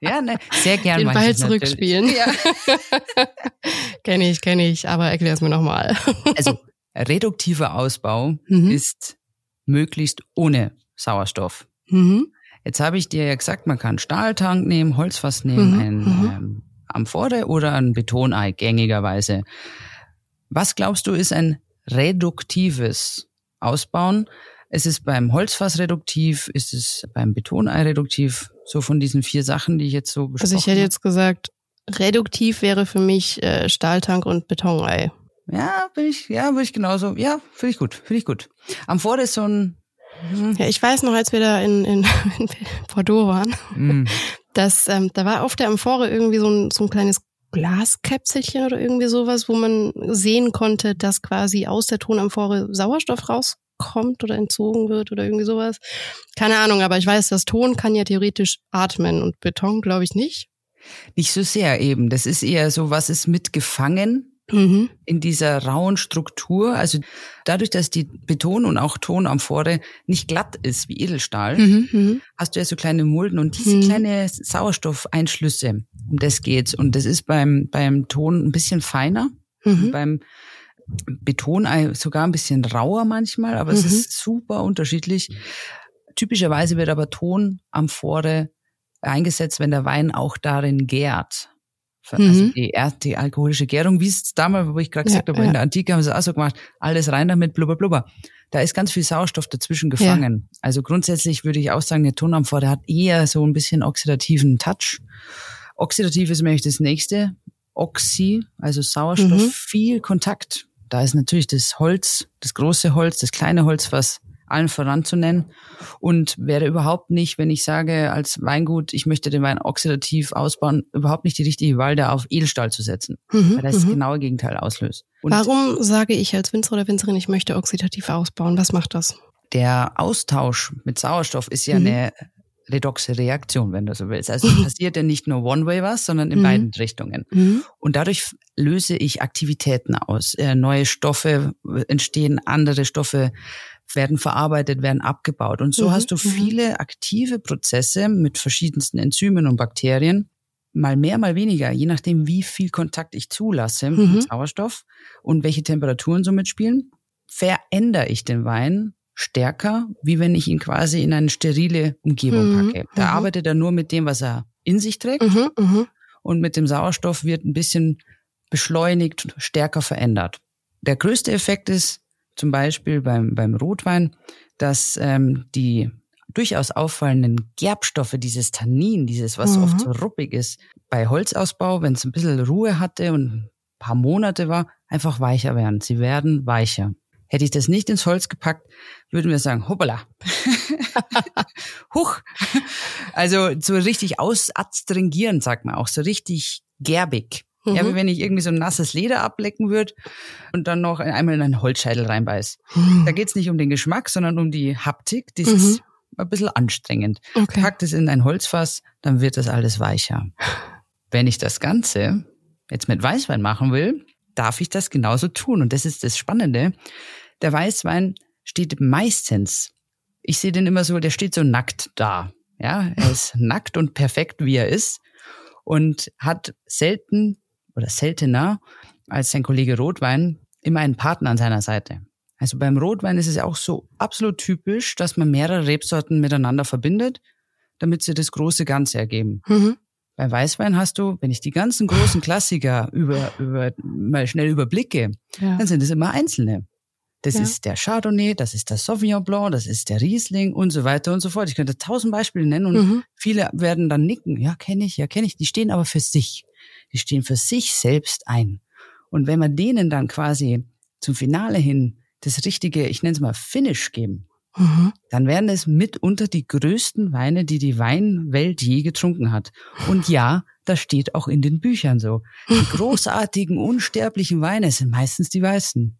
Speaker 2: Ja, ne, sehr gern.
Speaker 1: Den Ball zurückspielen. Ja. kenne ich, kenne ich, aber erklär es mir nochmal.
Speaker 2: also, reduktiver Ausbau mhm. ist möglichst ohne Sauerstoff. Mhm. Jetzt habe ich dir ja gesagt, man kann Stahltank nehmen, Holzfass nehmen, mhm. ein mhm. ähm, Amphore oder ein Betonei gängigerweise. Was glaubst du ist ein reduktives Ausbauen? Es ist beim Holzfass reduktiv, ist es beim Betonei reduktiv, so von diesen vier Sachen, die ich jetzt so besprochen
Speaker 1: Also ich hätte jetzt gesagt, reduktiv wäre für mich äh, Stahltank und Betonei.
Speaker 2: Ja, bin ich, ja, würde ich genauso. Ja, finde ich gut, finde ich gut. Amphore ist so ein
Speaker 1: ja, ich weiß noch, als wir da in, in, in Bordeaux waren, mm. dass ähm, da war auf der Amphore irgendwie so ein, so ein kleines Glaskäpselchen oder irgendwie sowas, wo man sehen konnte, dass quasi aus der Tonamphore Sauerstoff raus wegkommt oder entzogen wird oder irgendwie sowas. Keine Ahnung, aber ich weiß, das Ton kann ja theoretisch atmen und Beton glaube ich nicht.
Speaker 2: Nicht so sehr eben. Das ist eher so, was ist mitgefangen
Speaker 1: Mhm.
Speaker 2: in dieser rauen Struktur. Also dadurch, dass die Beton und auch Tonamphore nicht glatt ist wie Edelstahl,
Speaker 1: Mhm. Mhm.
Speaker 2: hast du ja so kleine Mulden und diese
Speaker 1: Mhm.
Speaker 2: kleine Sauerstoffeinschlüsse, um das geht's. Und das ist beim, beim Ton ein bisschen feiner,
Speaker 1: Mhm.
Speaker 2: beim Beton sogar ein bisschen rauer manchmal, aber es
Speaker 1: Mhm.
Speaker 2: ist super unterschiedlich. Typischerweise wird aber Tonamphore eingesetzt, wenn der Wein auch darin gärt. Also
Speaker 1: Mhm.
Speaker 2: die, die alkoholische Gärung, wie es damals, wo ich gerade
Speaker 1: Ja,
Speaker 2: gesagt habe,
Speaker 1: ja.
Speaker 2: in der Antike haben sie es auch so gemacht, alles rein damit, blubber, blubber. Da ist ganz viel Sauerstoff dazwischen gefangen. Also grundsätzlich würde ich auch sagen, der Tonamphore hat eher so ein bisschen oxidativen Touch. Oxidativ ist nämlich das nächste. Oxy, also Sauerstoff,
Speaker 1: Mhm.
Speaker 2: viel Kontakt. Da ist natürlich das Holz, das große Holz, das kleine Holz, was allen voran zu nennen. Und wäre überhaupt nicht, wenn ich sage als Weingut, ich möchte den Wein oxidativ ausbauen, überhaupt nicht die richtige Wahl, da auf Edelstahl zu setzen,
Speaker 1: Mhm.
Speaker 2: weil das das
Speaker 1: Mhm.
Speaker 2: genaue Gegenteil auslöst. Und
Speaker 1: Warum sage ich als Winzer oder Winzerin, ich möchte oxidativ ausbauen? Was macht das?
Speaker 2: der Austausch mit Sauerstoff ist ja
Speaker 1: Mhm.
Speaker 2: eine redoxe Reaktion, wenn du so willst. Also es passiert ja nicht nur One-Way was, sondern in
Speaker 1: Mhm.
Speaker 2: beiden Richtungen.
Speaker 1: Mhm.
Speaker 2: Und dadurch löse ich Aktivitäten aus. Äh, neue Stoffe entstehen, andere Stoffe werden verarbeitet, werden abgebaut. Und so
Speaker 1: Mhm,
Speaker 2: hast du
Speaker 1: mhm.
Speaker 2: viele aktive Prozesse mit verschiedensten Enzymen und Bakterien. Mal mehr, mal weniger, je nachdem, wie viel Kontakt ich zulasse
Speaker 1: Mhm.
Speaker 2: mit Sauerstoff und welche Temperaturen so mitspielen, verändere ich den Wein stärker, wie wenn ich ihn quasi in eine sterile Umgebung
Speaker 1: Mhm,
Speaker 2: packe. Da
Speaker 1: mhm.
Speaker 2: arbeitet er nur mit dem, was er in sich trägt
Speaker 1: Mhm. Mhm.
Speaker 2: und mit dem Sauerstoff wird ein bisschen beschleunigt, stärker verändert. Der größte Effekt ist zum Beispiel beim, beim Rotwein, dass ähm, die durchaus auffallenden Gerbstoffe, dieses Tannin, dieses, was
Speaker 1: Mhm.
Speaker 2: oft so ruppig ist, bei Holzausbau, wenn es ein bisschen Ruhe hatte und ein paar Monate war, einfach weicher werden. Sie werden weicher. Hätte ich das nicht ins Holz gepackt, würden wir sagen, hoppala. Huch. Also so richtig ausastringieren, sagt man auch, so richtig gerbig. Ja,
Speaker 1: Mhm.
Speaker 2: wie wenn ich irgendwie so ein nasses Leder ablecken würde und dann noch einmal in einen Holzscheitel reinbeiß.
Speaker 1: Mhm.
Speaker 2: Da geht's nicht um den Geschmack, sondern um die Haptik. Das ist ein bisschen anstrengend.
Speaker 1: Okay.
Speaker 2: Packt es in ein Holzfass, dann wird das alles weicher. Wenn ich das Ganze jetzt mit Weißwein machen will, darf ich das genauso tun. Und das ist das Spannende. Der Weißwein steht meistens, ich sehe den immer so, der steht so nackt da. Ja, er ist nackt und perfekt, wie er ist. Und hat selten oder seltener als sein Kollege Rotwein immer einen Partner an seiner Seite. Also beim Rotwein ist es auch so absolut typisch, dass man mehrere Rebsorten miteinander verbindet, damit sie das große Ganze ergeben.
Speaker 1: Mhm.
Speaker 2: Beim Weißwein hast du, wenn ich die ganzen großen Klassiker über, über, mal schnell überblicke,
Speaker 1: Ja.
Speaker 2: dann sind es immer einzelne. Das
Speaker 1: Ja.
Speaker 2: ist der Chardonnay, das ist der Sauvignon Blanc, das ist der Riesling und so weiter und so fort. Ich könnte tausend Beispiele nennen und
Speaker 1: Mhm.
Speaker 2: viele werden dann nicken. Ja, kenne ich, ja, kenne ich. Die stehen aber für sich. Die stehen für sich selbst ein. Und wenn man denen dann quasi zum Finale hin das richtige, ich nenne es mal Finish geben,
Speaker 1: Mhm.
Speaker 2: dann wären es mitunter die größten Weine, die die Weinwelt je getrunken hat. Und ja, das steht auch in den Büchern so. Die großartigen, unsterblichen Weine sind meistens die weißen.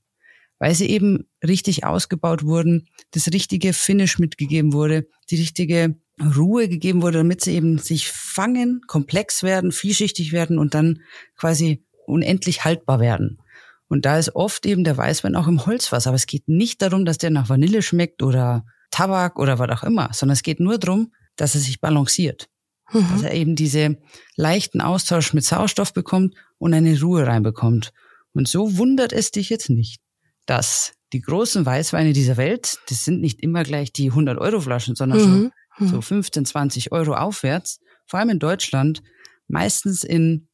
Speaker 2: Weil sie eben richtig ausgebaut wurden, das richtige Finish mitgegeben wurde, die richtige Ruhe gegeben wurde, damit sie eben sich fangen, komplex werden, vielschichtig werden und dann quasi unendlich haltbar werden. Und da ist oft eben der Weißwein auch im Holzfass. Aber es geht nicht darum, dass der nach Vanille schmeckt oder Tabak oder was auch immer, sondern es geht nur darum, dass er sich balanciert. Dass
Speaker 1: Mhm.
Speaker 2: er eben diese leichten Austausch mit Sauerstoff bekommt und eine Ruhe reinbekommt. Und so wundert es dich jetzt nicht, dass die großen Weißweine dieser Welt, das sind nicht immer gleich die 100 Euro Flaschen, sondern schon
Speaker 1: Mhm. Mhm.
Speaker 2: so 15, 20 Euro aufwärts, vor allem in Deutschland, meistens in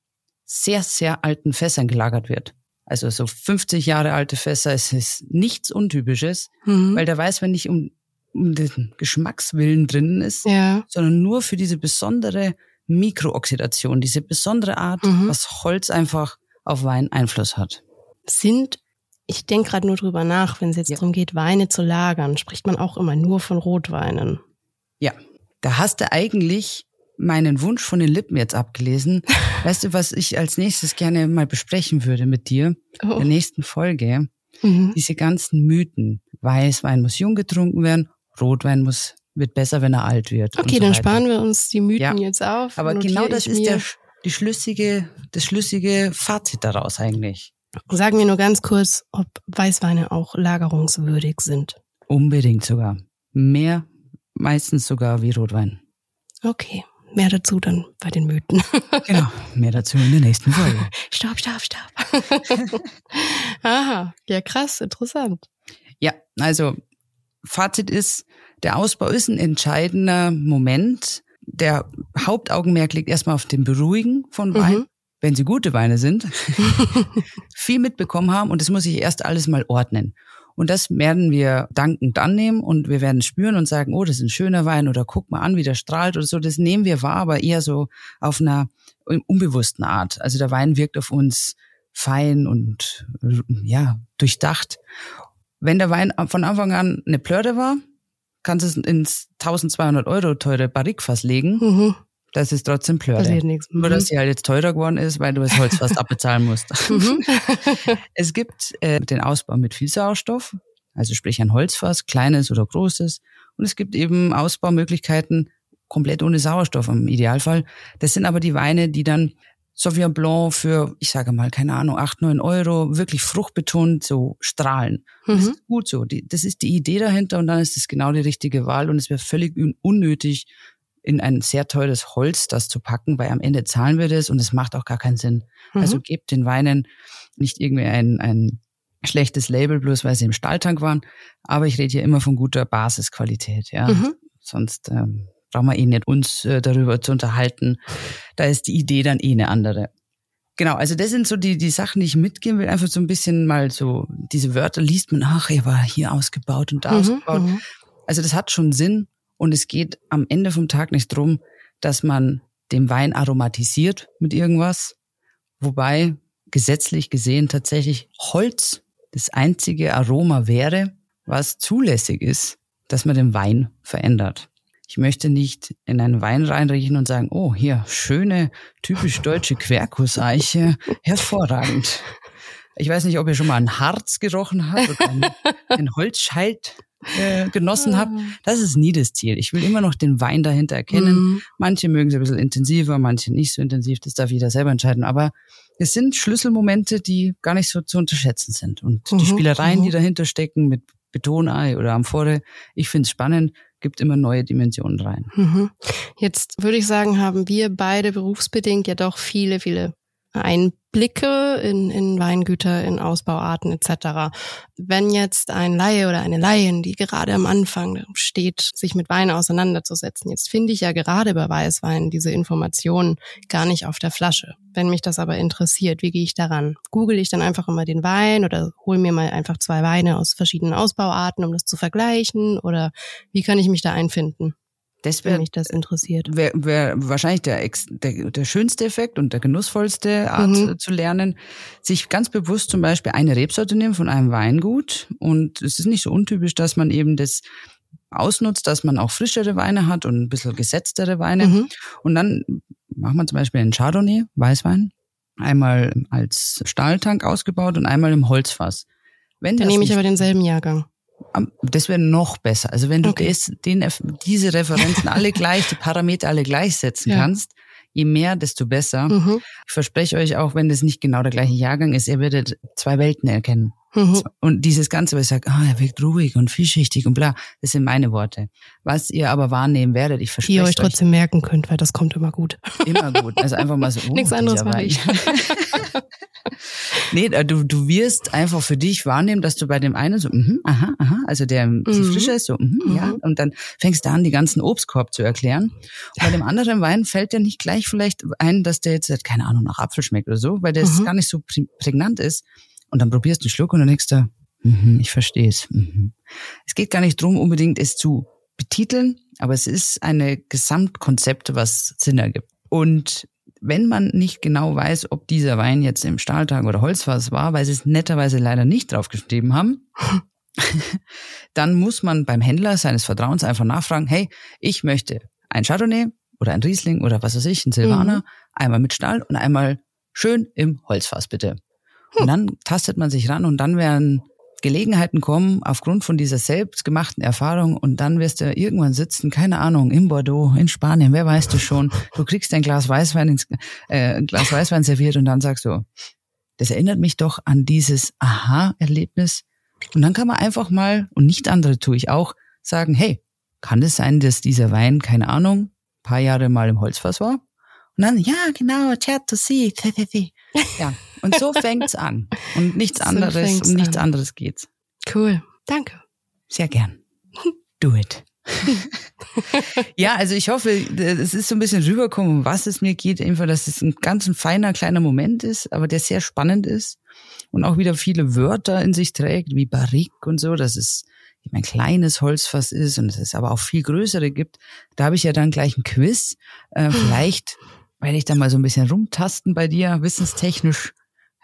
Speaker 2: sehr, sehr alten Fässern gelagert wird. Also so 50 Jahre alte Fässer, es ist nichts Untypisches,
Speaker 1: Mhm.
Speaker 2: weil der Weißwein nicht um, um den Geschmackswillen drinnen ist,
Speaker 1: Ja.
Speaker 2: sondern nur für diese besondere Mikrooxidation, diese besondere Art,
Speaker 1: Mhm.
Speaker 2: was Holz einfach auf Wein Einfluss hat.
Speaker 1: Sind, ich denke gerade nur drüber nach, wenn es jetzt
Speaker 2: Ja.
Speaker 1: darum geht, Weine zu lagern, spricht man auch immer nur von Rotweinen.
Speaker 2: Ja, da hast du eigentlich meinen Wunsch von den Lippen jetzt abgelesen. weißt du, was ich als nächstes gerne mal besprechen würde mit dir?
Speaker 1: Oh.
Speaker 2: In der nächsten Folge.
Speaker 1: Mhm.
Speaker 2: Diese ganzen Mythen. Weißwein muss jung getrunken werden, Rotwein muss wird besser, wenn er alt wird.
Speaker 1: Okay,
Speaker 2: so
Speaker 1: dann
Speaker 2: weiter.
Speaker 1: sparen wir uns die Mythen
Speaker 2: Ja.
Speaker 1: jetzt auf.
Speaker 2: Aber genau das ist der, die schlüssige, das schlüssige Fazit daraus eigentlich.
Speaker 1: Sagen wir nur ganz kurz, ob Weißweine auch lagerungswürdig sind.
Speaker 2: Unbedingt sogar. Mehr, meistens sogar wie Rotwein.
Speaker 1: Okay, mehr dazu dann bei den Mythen.
Speaker 2: Genau. Mehr dazu in der nächsten Folge.
Speaker 1: stopp, stopp, stopp. Aha, ja krass, interessant.
Speaker 2: Ja, also Fazit ist, der Ausbau ist ein entscheidender Moment. Der Hauptaugenmerk liegt erstmal auf dem Beruhigen von Wein,
Speaker 1: Mhm.
Speaker 2: wenn sie gute Weine sind, viel mitbekommen haben und das muss ich erst alles mal ordnen. Und das werden wir dankend annehmen und wir werden spüren und sagen, oh, das ist ein schöner Wein oder guck mal an, wie der strahlt oder so. Das nehmen wir wahr, aber eher so auf einer unbewussten Art. Also der Wein wirkt auf uns fein und ja, durchdacht. Wenn der Wein von Anfang an eine Plörre war, kannst du es ins 1200 Euro teure Barrikfass legen.
Speaker 1: Mhm.
Speaker 2: Das ist trotzdem Plörre.
Speaker 1: Passiert nichts.
Speaker 2: Nur, dass sie halt jetzt teurer geworden ist, weil du das Holz fast abbezahlen musst.
Speaker 1: Mhm.
Speaker 2: Es gibt äh, den Ausbau mit viel Sauerstoff, also sprich ein Holzfass, kleines oder großes. Und es gibt eben Ausbaumöglichkeiten komplett ohne Sauerstoff im Idealfall. Das sind aber die Weine, die dann Sauvignon Blanc für, ich sage mal, keine Ahnung, acht neun Euro, wirklich fruchtbetont so strahlen. Und Das
Speaker 1: Mhm.
Speaker 2: ist gut so. Die, das ist die Idee dahinter und dann ist es genau die richtige Wahl und es wäre völlig un- unnötig, in ein sehr teures Holz das zu packen, weil am Ende zahlen wir das und es macht auch gar keinen Sinn. Also
Speaker 1: Mhm.
Speaker 2: gebt den Weinen nicht irgendwie ein, ein schlechtes Label, bloß weil sie im Stahltank waren. Aber ich rede hier immer von guter Basisqualität, ja.
Speaker 1: Mhm.
Speaker 2: Sonst ähm, brauchen wir eh nicht uns äh, darüber zu unterhalten. Da ist die Idee dann eh eine andere. Genau, also das sind so die, die Sachen, die ich mitgeben will. Einfach so ein bisschen mal so, diese Wörter liest man, ach, er war hier ausgebaut und da
Speaker 1: Mhm.
Speaker 2: ausgebaut.
Speaker 1: Mhm.
Speaker 2: Also das hat schon Sinn und es geht am Ende vom Tag nicht drum, dass man den Wein aromatisiert mit irgendwas, wobei gesetzlich gesehen tatsächlich Holz das einzige Aroma wäre, was zulässig ist, dass man den Wein verändert. Ich möchte nicht in einen Wein reinriechen und sagen, oh, hier, schöne, typisch deutsche Quercuseiche, hervorragend. Ich weiß nicht, ob ihr schon mal ein Harz gerochen habt oder ein, ein Holzscheit äh, genossen habt. Das ist nie das Ziel. Ich will immer noch den Wein dahinter erkennen.
Speaker 1: Mhm.
Speaker 2: Manche mögen es ein bisschen intensiver, manche nicht so intensiv. Das darf jeder selber entscheiden. Aber es sind Schlüsselmomente, die gar nicht so zu unterschätzen sind. Und die
Speaker 1: Mhm,
Speaker 2: Spielereien,
Speaker 1: mhm.
Speaker 2: die dahinter stecken mit Betonei oder Amphore, ich finde es spannend, gibt immer neue Dimensionen rein.
Speaker 1: Mhm. Jetzt würde ich sagen, haben wir beide berufsbedingt ja doch viele, viele Einblicke in, in Weingüter, in Ausbauarten etc. Wenn jetzt ein Laie oder eine Laien, die gerade am Anfang steht, sich mit Wein auseinanderzusetzen, jetzt finde ich ja gerade bei Weißwein diese Informationen gar nicht auf der Flasche. Wenn mich das aber interessiert, wie gehe ich daran? Google ich dann einfach immer den Wein oder hole mir mal einfach zwei Weine aus verschiedenen Ausbauarten, um das zu vergleichen? Oder wie kann ich mich da einfinden?
Speaker 2: Das
Speaker 1: wenn
Speaker 2: wäre
Speaker 1: mich das interessiert.
Speaker 2: wär, wär wahrscheinlich der, der, der schönste Effekt und der genussvollste Art
Speaker 1: Mhm.
Speaker 2: zu lernen, sich ganz bewusst zum Beispiel eine Rebsorte nehmen von einem Weingut. Und es ist nicht so untypisch, dass man eben das ausnutzt, dass man auch frischere Weine hat und ein bisschen gesetztere Weine.
Speaker 1: Mhm.
Speaker 2: Und dann macht man zum Beispiel einen Chardonnay, Weißwein, einmal als Stahltank ausgebaut und einmal im Holzfass. Wenn
Speaker 1: Dann nehme ich aber denselben Jahrgang.
Speaker 2: Das wäre noch besser. Also wenn du
Speaker 1: Okay.
Speaker 2: das, den, diese Referenzen alle gleich, die Parameter alle gleichsetzen
Speaker 1: Ja.
Speaker 2: kannst, je mehr, desto besser.
Speaker 1: Mhm.
Speaker 2: Ich verspreche euch auch, wenn das nicht genau der gleiche Jahrgang ist, ihr werdet zwei Welten erkennen.
Speaker 1: Mhm.
Speaker 2: Und dieses Ganze, was ich sage, ah, er wirkt ruhig und vielschichtig und bla, das sind meine Worte. Was ihr aber wahrnehmen werdet, ich
Speaker 1: Die
Speaker 2: verspreche
Speaker 1: ihr euch
Speaker 2: euch
Speaker 1: trotzdem merken könnt, weil das kommt immer gut.
Speaker 2: immer gut. Also einfach mal so, oh,
Speaker 1: Nichts anderes
Speaker 2: Wein.
Speaker 1: ich.
Speaker 2: nee, du, du wirst einfach für dich wahrnehmen, dass du bei dem einen so, mhm, aha, aha, also der
Speaker 1: Mhm.
Speaker 2: frischer ist, so, mhm,
Speaker 1: Mhm.
Speaker 2: ja, und dann fängst du an, die ganzen Obstkorb zu erklären. Und bei dem anderen Wein fällt dir nicht gleich vielleicht ein, dass der jetzt, keine Ahnung, nach Apfel schmeckt oder so, weil der
Speaker 1: Mhm.
Speaker 2: gar nicht so prä- prägnant ist. Und dann probierst du einen Schluck und dann denkst du, mhm, ich verstehe es. Mhm. Es geht gar nicht drum, unbedingt es zu betiteln, aber es ist eine Gesamtkonzept, was Sinn ergibt. Und wenn man nicht genau weiß, ob dieser Wein jetzt im Stahltag oder Holzfass war, weil sie es netterweise leider nicht draufgeschrieben haben, dann muss man beim Händler seines Vertrauens einfach nachfragen, hey, ich möchte ein Chardonnay oder ein Riesling oder was weiß ich, ein Silvaner,
Speaker 1: Mhm.
Speaker 2: einmal mit Stahl und einmal schön im Holzfass bitte. Und dann tastet man sich ran und dann werden Gelegenheiten kommen aufgrund von dieser selbstgemachten Erfahrung und dann wirst du irgendwann sitzen, keine Ahnung, in Bordeaux, in Spanien, wer weiß das schon. Du kriegst ein Glas Weißwein ins äh, ein Glas Weißwein serviert und dann sagst du, das erinnert mich doch an dieses Aha-Erlebnis. Und dann kann man einfach mal, und nicht andere tue ich auch, sagen, hey, kann es sein, dass dieser Wein, keine Ahnung, paar Jahre mal im Holzfass war? Und dann, ja, genau, certo, sì, ja. Und so fängt's an. Und nichts
Speaker 1: So
Speaker 2: anderes, um nichts
Speaker 1: an.
Speaker 2: anderes geht's.
Speaker 1: Cool. Danke.
Speaker 2: Sehr gern. Do it. ja, also ich hoffe, es ist so ein bisschen rübergekommen, um was es mir geht. Einfach, dass es ein ganz ein feiner, kleiner Moment ist, aber der sehr spannend ist und auch wieder viele Wörter in sich trägt, wie Barrique und so, dass es eben ein kleines Holzfass ist und dass es aber auch viel größere gibt. Da habe ich ja dann gleich ein Quiz. Äh, vielleicht werde ich da mal so ein bisschen rumtasten bei dir, wissenstechnisch.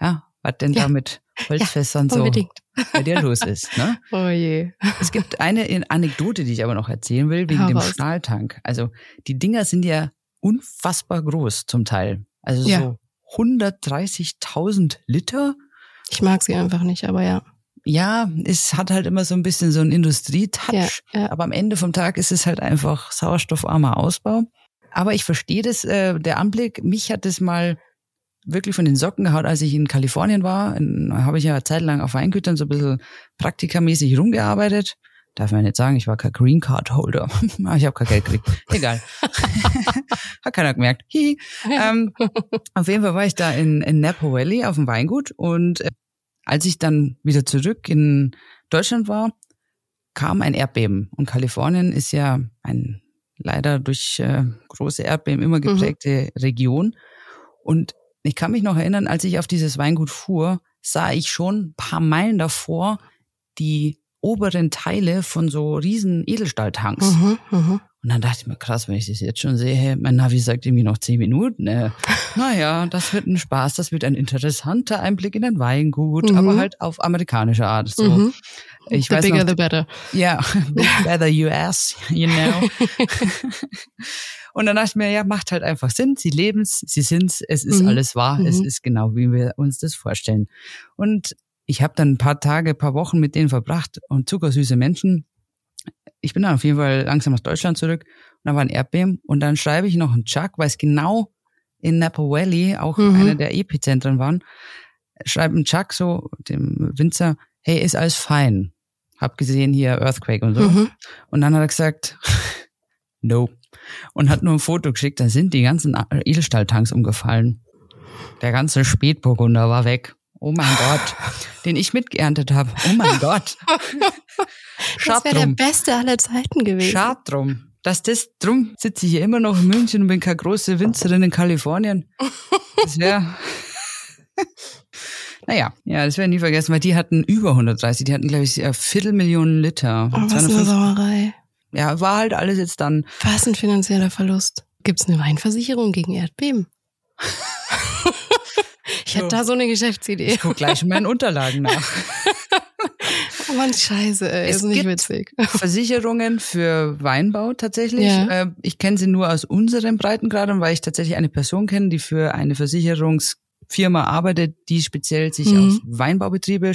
Speaker 2: Ja, was denn
Speaker 1: Ja.
Speaker 2: da mit Holzfässern so
Speaker 1: Unbedingt.
Speaker 2: bei dir los ist. Ne?
Speaker 1: Oh je.
Speaker 2: Es gibt eine Anekdote, die ich aber noch erzählen will, wegen
Speaker 1: Hau
Speaker 2: dem. Stahltank. Also die Dinger sind ja unfassbar groß zum Teil. Also
Speaker 1: Ja.
Speaker 2: so 130.000 Liter.
Speaker 1: Ich mag sie einfach nicht, aber ja.
Speaker 2: Ja, es hat halt immer so ein bisschen so einen Industrietouch.
Speaker 1: Ja, ja.
Speaker 2: Aber am Ende vom Tag ist es halt einfach sauerstoffarmer Ausbau. Aber ich verstehe das, äh, der Anblick, mich hat das mal wirklich von den Socken gehaut, als ich in Kalifornien war. Habe ich ja zeitlang auf Weingütern so ein bisschen praktikamäßig rumgearbeitet. Darf man nicht sagen, ich war kein Green Card Holder. Ah, ich habe kein Geld gekriegt. Egal. Hat keiner gemerkt. Hihi. Ähm, auf jeden Fall war ich da in, in Napa Valley auf dem Weingut und äh, als ich dann wieder zurück in Deutschland war, kam ein Erdbeben. Und Kalifornien ist ja ein leider durch äh, große Erdbeben immer geprägte Region. Und ich kann mich noch erinnern, als ich auf dieses Weingut fuhr, sah ich schon ein paar Meilen davor die oberen Teile von so riesen Edelstahltanks.
Speaker 1: Mhm, mhm.
Speaker 2: Und dann dachte ich mir, krass, wenn ich das jetzt schon sehe, mein Navi sagt irgendwie noch zehn Minuten. Äh, naja, das wird ein Spaß, das wird ein interessanter Einblick in ein Weingut,
Speaker 1: Mhm.
Speaker 2: aber halt auf amerikanische Art. So,
Speaker 1: Mhm.
Speaker 2: ich
Speaker 1: the
Speaker 2: weiß
Speaker 1: bigger
Speaker 2: noch,
Speaker 1: the better.
Speaker 2: ja, big better US, you know. Und dann dachte ich mir, ja, macht halt einfach Sinn. Sie leben's, sie sind's, es ist
Speaker 1: Mhm.
Speaker 2: alles wahr, es
Speaker 1: Mhm.
Speaker 2: ist genau, wie wir uns das vorstellen. Und ich habe dann ein paar Tage, ein paar Wochen mit denen verbracht und zuckersüße Menschen. Ich bin dann auf jeden Fall langsam nach Deutschland zurück und dann war ein Erdbeben und dann schreibe ich noch einen Chuck, weil es genau in Napa Valley auch
Speaker 1: Mhm.
Speaker 2: einer der Epizentren waren, schreibe einen Chuck so, dem Winzer, hey, ist alles fein. Hab gesehen hier Earthquake und so.
Speaker 1: Mhm.
Speaker 2: Und dann hat er gesagt, no. Und hat nur ein Foto geschickt, da sind die ganzen Edelstahltanks umgefallen. Der ganze Spätburgunder war weg. Oh mein Gott, den ich mitgeerntet habe. Oh mein Gott.
Speaker 1: Das wäre der beste aller Zeiten gewesen.
Speaker 2: Schad drum. Dass das drum sitze ich hier immer noch in München und bin keine große Winzerin in Kalifornien. Das wäre. naja, ja, das werde ich nie vergessen, weil die hatten über 130, die hatten, glaube ich, eine Viertelmillion Liter.
Speaker 1: Oh, was eine
Speaker 2: 250
Speaker 1: Sauerei.
Speaker 2: ja, war halt alles jetzt dann
Speaker 1: Was ein finanzieller Verlust. Gibt's eine Weinversicherung gegen Erdbeben? ich hätte
Speaker 2: So.
Speaker 1: da so eine Geschäftsidee.
Speaker 2: Ich guck gleich in meinen Unterlagen nach.
Speaker 1: Oh Mann, scheiße, ey,
Speaker 2: Es
Speaker 1: ist nicht witzig.
Speaker 2: Versicherungen für Weinbau tatsächlich.
Speaker 1: Ja.
Speaker 2: Äh, Ich kenne sie nur aus unseren Breitengraden, weil ich tatsächlich eine Person kenne, die für eine Versicherungsfirma arbeitet, die speziell sich
Speaker 1: Mhm.
Speaker 2: auf Weinbaubetriebe,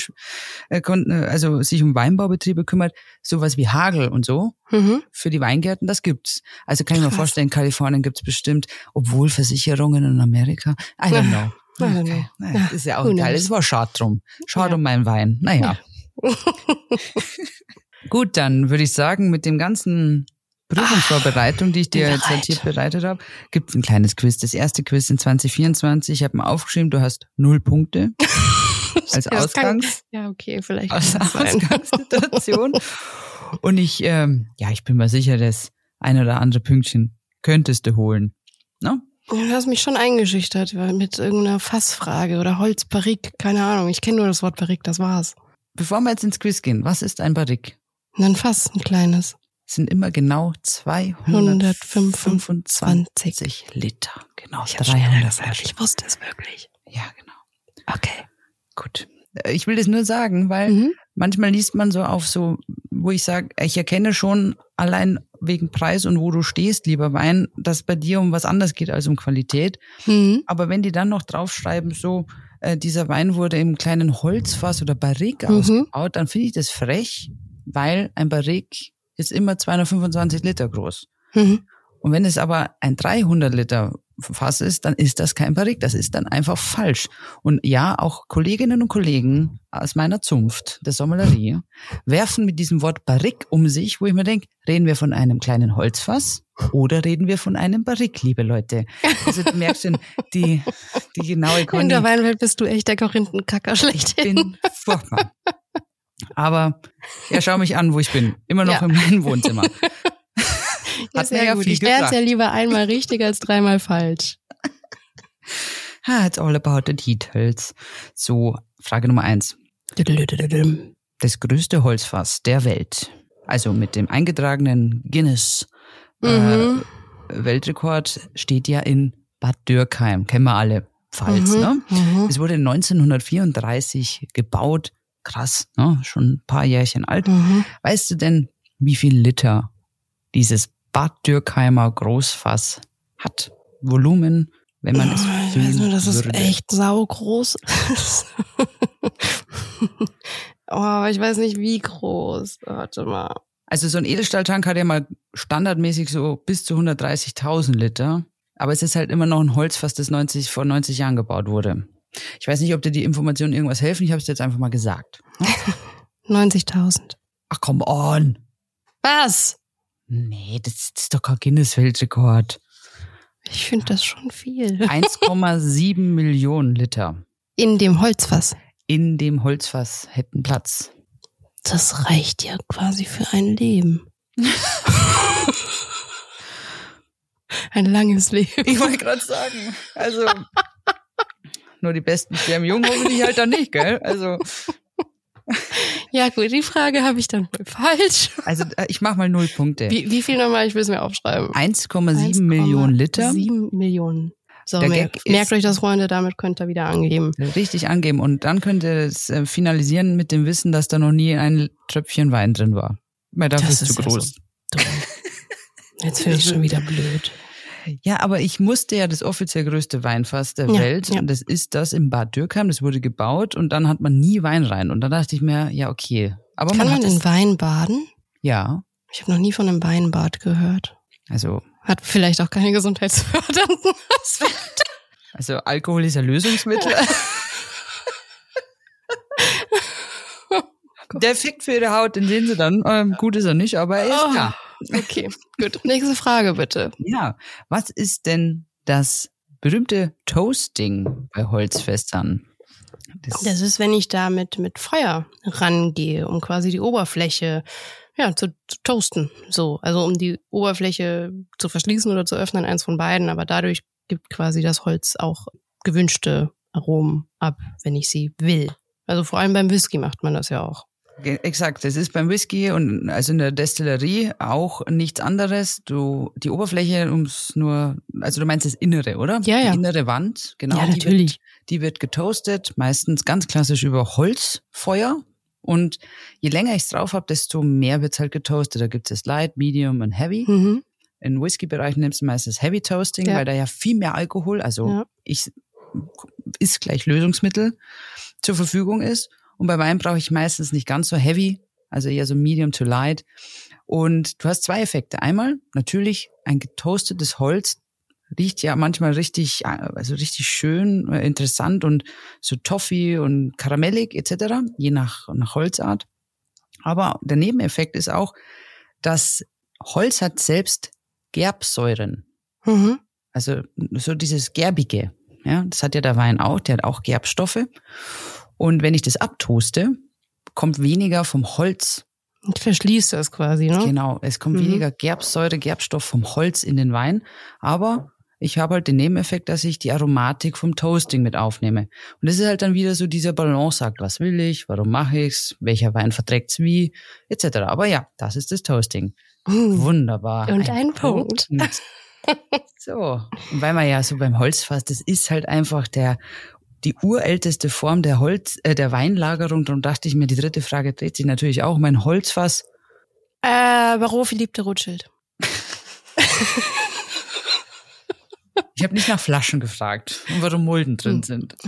Speaker 2: äh, äh, also sich um Weinbaubetriebe kümmert. Sowas wie Hagel und so.
Speaker 1: Mhm.
Speaker 2: Für die Weingärten, das gibt's. Also kann ich mir
Speaker 1: Krass.
Speaker 2: vorstellen, in Kalifornien gibt's bestimmt, obwohl Versicherungen in Amerika. I don't know.
Speaker 1: Don't
Speaker 2: Okay. Naja,
Speaker 1: Ja,
Speaker 2: ist ja auch
Speaker 1: knows?
Speaker 2: Es war schade drum. Schade
Speaker 1: Ja.
Speaker 2: um meinen Wein. Naja. Gut, dann würde ich sagen, mit dem ganzen Prüfungsvorbereitung, die ich dir jetzt hier bereitet habe, gibt's ein kleines Quiz. Das erste Quiz in 2024. Ich habe mir aufgeschrieben, du hast null Punkte als
Speaker 1: Ja, das kann-
Speaker 2: Ausgangs,
Speaker 1: Ja, okay, vielleicht.
Speaker 2: als
Speaker 1: das.
Speaker 2: Ausgangssituation. Und ich, ähm, ja, ich bin mir sicher, das ein oder andere Pünktchen könntest du holen. Ne?
Speaker 1: Du hast mich schon eingeschüchtert mit irgendeiner Fassfrage oder Holzbarrik, keine Ahnung. Ich kenne nur das Wort Barrik, das war's.
Speaker 2: Bevor wir jetzt ins Quiz gehen, was ist ein?
Speaker 1: Und dann Fass, ein kleines.
Speaker 2: Es sind immer genau 225
Speaker 1: 125.
Speaker 2: Liter. Genau,
Speaker 1: Ich, hab's schneller
Speaker 2: 300
Speaker 1: gesagt.
Speaker 2: Flaschen.
Speaker 1: ich wusste es wirklich.
Speaker 2: Ja, genau.
Speaker 1: Okay.
Speaker 2: Gut. Äh, Ich will das nur sagen, weil
Speaker 1: Mhm.
Speaker 2: manchmal liest man so auf so, wo ich sage, ich erkenne schon allein wegen Preis und wo du stehst, lieber Wein, dass bei dir um was anderes geht als um Qualität.
Speaker 1: Mhm.
Speaker 2: Aber wenn die dann noch draufschreiben, so äh, dieser Wein wurde im kleinen Holzfass oder Barrique
Speaker 1: Mhm.
Speaker 2: ausgebaut, dann finde ich das frech, weil ein Barrique ist immer 225 Liter groß.
Speaker 1: Mhm.
Speaker 2: Und wenn es aber ein 300 Liter Fass ist, dann ist das kein Barrique, das ist dann einfach falsch. Und ja, auch Kolleginnen und Kollegen aus meiner Zunft der Sommelerie werfen mit diesem Wort Barrique um sich, wo ich mir denke, reden wir von einem kleinen Holzfass oder reden wir von einem Barrique, liebe Leute? Also du merkst schon, die, die genaue
Speaker 1: In
Speaker 2: Kondition.
Speaker 1: der Weinwelt bist du echt der Korinthenkacker
Speaker 2: Ich
Speaker 1: schlechthin.
Speaker 2: bin furchtbar. Aber ja, schau mich an, wo ich bin. Immer noch
Speaker 1: Ja.
Speaker 2: in meinem Wohnzimmer. Hat
Speaker 1: sehr
Speaker 2: ja
Speaker 1: gut. Ich lerne ja lieber einmal richtig als dreimal falsch.
Speaker 2: Ah, It's all about the details. So, Frage Nummer eins. Das größte Holzfass der Welt. Also mit dem eingetragenen Guinness
Speaker 1: Mhm.
Speaker 2: äh, Weltrekord steht ja in Bad Dürkheim. Kennen wir alle. Pfalz,
Speaker 1: Mhm.
Speaker 2: ne?
Speaker 1: Mhm.
Speaker 2: Es wurde 1934 gebaut. Krass, ne? Schon ein paar Jährchen alt.
Speaker 1: Mhm.
Speaker 2: Weißt du denn, wie viel Liter dieses Bad Dürkheimer Großfass hat? Volumen, wenn man es
Speaker 1: Oh, ich weiß nur, dass es
Speaker 2: würde.
Speaker 1: echt saugroß ist. oh, aber ich weiß nicht, wie groß. Warte mal.
Speaker 2: Also so ein Edelstahltank hat ja mal standardmäßig so bis zu 130.000 Liter. Aber es ist halt immer noch ein Holzfass, das 90, vor 90 Jahren gebaut wurde. Ich weiß nicht, ob dir die Informationen irgendwas helfen. Ich habe es jetzt einfach mal gesagt.
Speaker 1: 90.000.
Speaker 2: Ach, come on.
Speaker 1: Was?
Speaker 2: Nee, das, ist doch kein Guinness-Weltrekord.
Speaker 1: Ich finde das schon viel.
Speaker 2: 1,7 Millionen Liter
Speaker 1: In dem Holzfass.
Speaker 2: in dem Holzfass hätten Platz.
Speaker 1: Das reicht ja quasi für ein Leben. ein langes Leben.
Speaker 2: Ich wollte gerade sagen, also nur die Besten sterben jung, hoffentlich halt dann nicht, gell? Also,
Speaker 1: Ja gut, die Frage habe ich dann falsch.
Speaker 2: also äh, ich mach mal null Punkte.
Speaker 1: Wie, wie viel nochmal? Ich will es mir aufschreiben.
Speaker 2: 1,7 Millionen Liter.
Speaker 1: 7 Millionen. So,
Speaker 2: Der
Speaker 1: merkt,
Speaker 2: Gag ist-
Speaker 1: merkt euch das, Freunde, damit könnt ihr wieder angeben.
Speaker 2: Richtig angeben und dann könnt ihr es äh, finalisieren mit dem Wissen, dass da noch nie ein Tröpfchen Wein drin war. Weil dafür
Speaker 1: Das
Speaker 2: ist zu
Speaker 1: ist ja
Speaker 2: groß.
Speaker 1: so. Jetzt finde ich schon wieder blöd.
Speaker 2: Ja, aber ich musste ja das offiziell größte Weinfass der
Speaker 1: Ja,
Speaker 2: Welt
Speaker 1: ja.
Speaker 2: und das ist das im Bad Dürkheim. Das wurde gebaut und dann hat man nie Wein rein und dann dachte ich mir, ja okay. Aber
Speaker 1: Kann
Speaker 2: man
Speaker 1: man in Wein baden?
Speaker 2: ja,
Speaker 1: Ich habe noch nie von einem Weinbad gehört.
Speaker 2: also
Speaker 1: Hat vielleicht auch keine gesundheitsfördernden Aspekte.
Speaker 2: also Alkohol ist ein Lösungsmittel. Der Effekt für ihre Haut, den sehen sie dann. Ähm, gut ist er nicht, aber er ist
Speaker 1: Oh.
Speaker 2: da.
Speaker 1: Okay, gut. Nächste Frage bitte.
Speaker 2: Ja, was ist denn das berühmte Toasting bei Holzfässern? Das,
Speaker 1: Das ist, wenn ich da mit, mit Feuer rangehe, um quasi die Oberfläche ja, zu, zu toasten. So, also um die Oberfläche zu verschließen oder zu öffnen, eins von beiden. Aber dadurch gibt quasi das Holz auch gewünschte Aromen ab, wenn ich sie will. Also vor allem beim Whisky macht man das ja auch.
Speaker 2: Exakt, das ist beim Whisky und also in der Destillerie auch nichts anderes. Du die Oberfläche ums nur, also du meinst das Innere, oder?
Speaker 1: Ja, ja.
Speaker 2: Die innere Wand, genau.
Speaker 1: ja,
Speaker 2: die
Speaker 1: natürlich.
Speaker 2: Wird, die wird getoastet, meistens ganz klassisch über Holzfeuer. Und je länger ich's drauf habe, desto mehr wird's halt getoastet. Da gibt es Light, Medium und Heavy.
Speaker 1: Mhm.
Speaker 2: In Whisky-Bereich nimmst du meistens Heavy Toasting,
Speaker 1: Ja.
Speaker 2: weil da ja viel mehr Alkohol, also
Speaker 1: Ja.
Speaker 2: ich ist gleich Lösungsmittel zur Verfügung ist. Und bei Wein brauche ich meistens nicht ganz so heavy, also eher so medium to light. Und du hast zwei Effekte. Einmal natürlich ein getoastetes Holz riecht ja manchmal richtig, also richtig schön, äh, interessant und so toffee und karamellig etc., je nach, nach Holzart. Aber der Nebeneffekt ist auch, dass Holz hat selbst Gerbsäuren.
Speaker 1: Mhm.
Speaker 2: Also so dieses Gerbige. Ja, das hat ja der Wein auch, der hat auch Gerbstoffe. Und wenn ich das abtoaste, kommt weniger vom Holz.
Speaker 1: Und verschließt das quasi, ne?
Speaker 2: Genau, es kommt
Speaker 1: Mhm.
Speaker 2: weniger Gerbsäure, Gerbstoff vom Holz in den Wein. Aber ich habe halt den Nebeneffekt, dass ich die Aromatik vom Toasting mit aufnehme. Und das ist halt dann wieder so dieser Balanceakt. Was will ich? Warum mache ich's? Welcher Wein verträgt's wie? Etc. Aber ja, das ist das Toasting.
Speaker 1: Mhm.
Speaker 2: Wunderbar.
Speaker 1: Und ein Punkt.
Speaker 2: So, und weil man ja so beim Holzfass, das ist halt einfach der die urälteste Form der Holz äh, der Weinlagerung. Darum dachte ich mir, die dritte Frage dreht sich natürlich auch um ein Holzfass.
Speaker 1: Äh, Barreau Philippe de Rothschild.
Speaker 2: Ich habe nicht nach Flaschen gefragt und warum Mulden drin
Speaker 1: Hm.
Speaker 2: sind.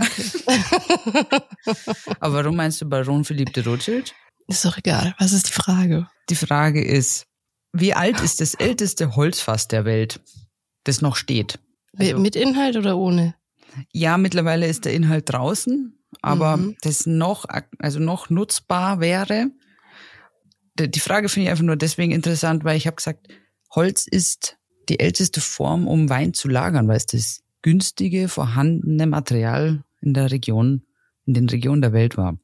Speaker 2: Aber warum meinst du Baron Philippe de Rothschild?
Speaker 1: Ist doch egal. Was ist die Frage?
Speaker 2: Die Frage ist, wie alt ist das älteste Holzfass der Welt, das noch steht? Also-
Speaker 1: Mit Inhalt oder ohne?
Speaker 2: Ja, mittlerweile ist der Inhalt draußen, aber
Speaker 1: Mhm.
Speaker 2: das noch, also noch nutzbar wäre. Die Frage finde ich einfach nur deswegen interessant, weil ich habe gesagt, Holz ist die älteste Form, um Wein zu lagern, weil es das günstige, vorhandene Material in der Region, in den Regionen der Welt war.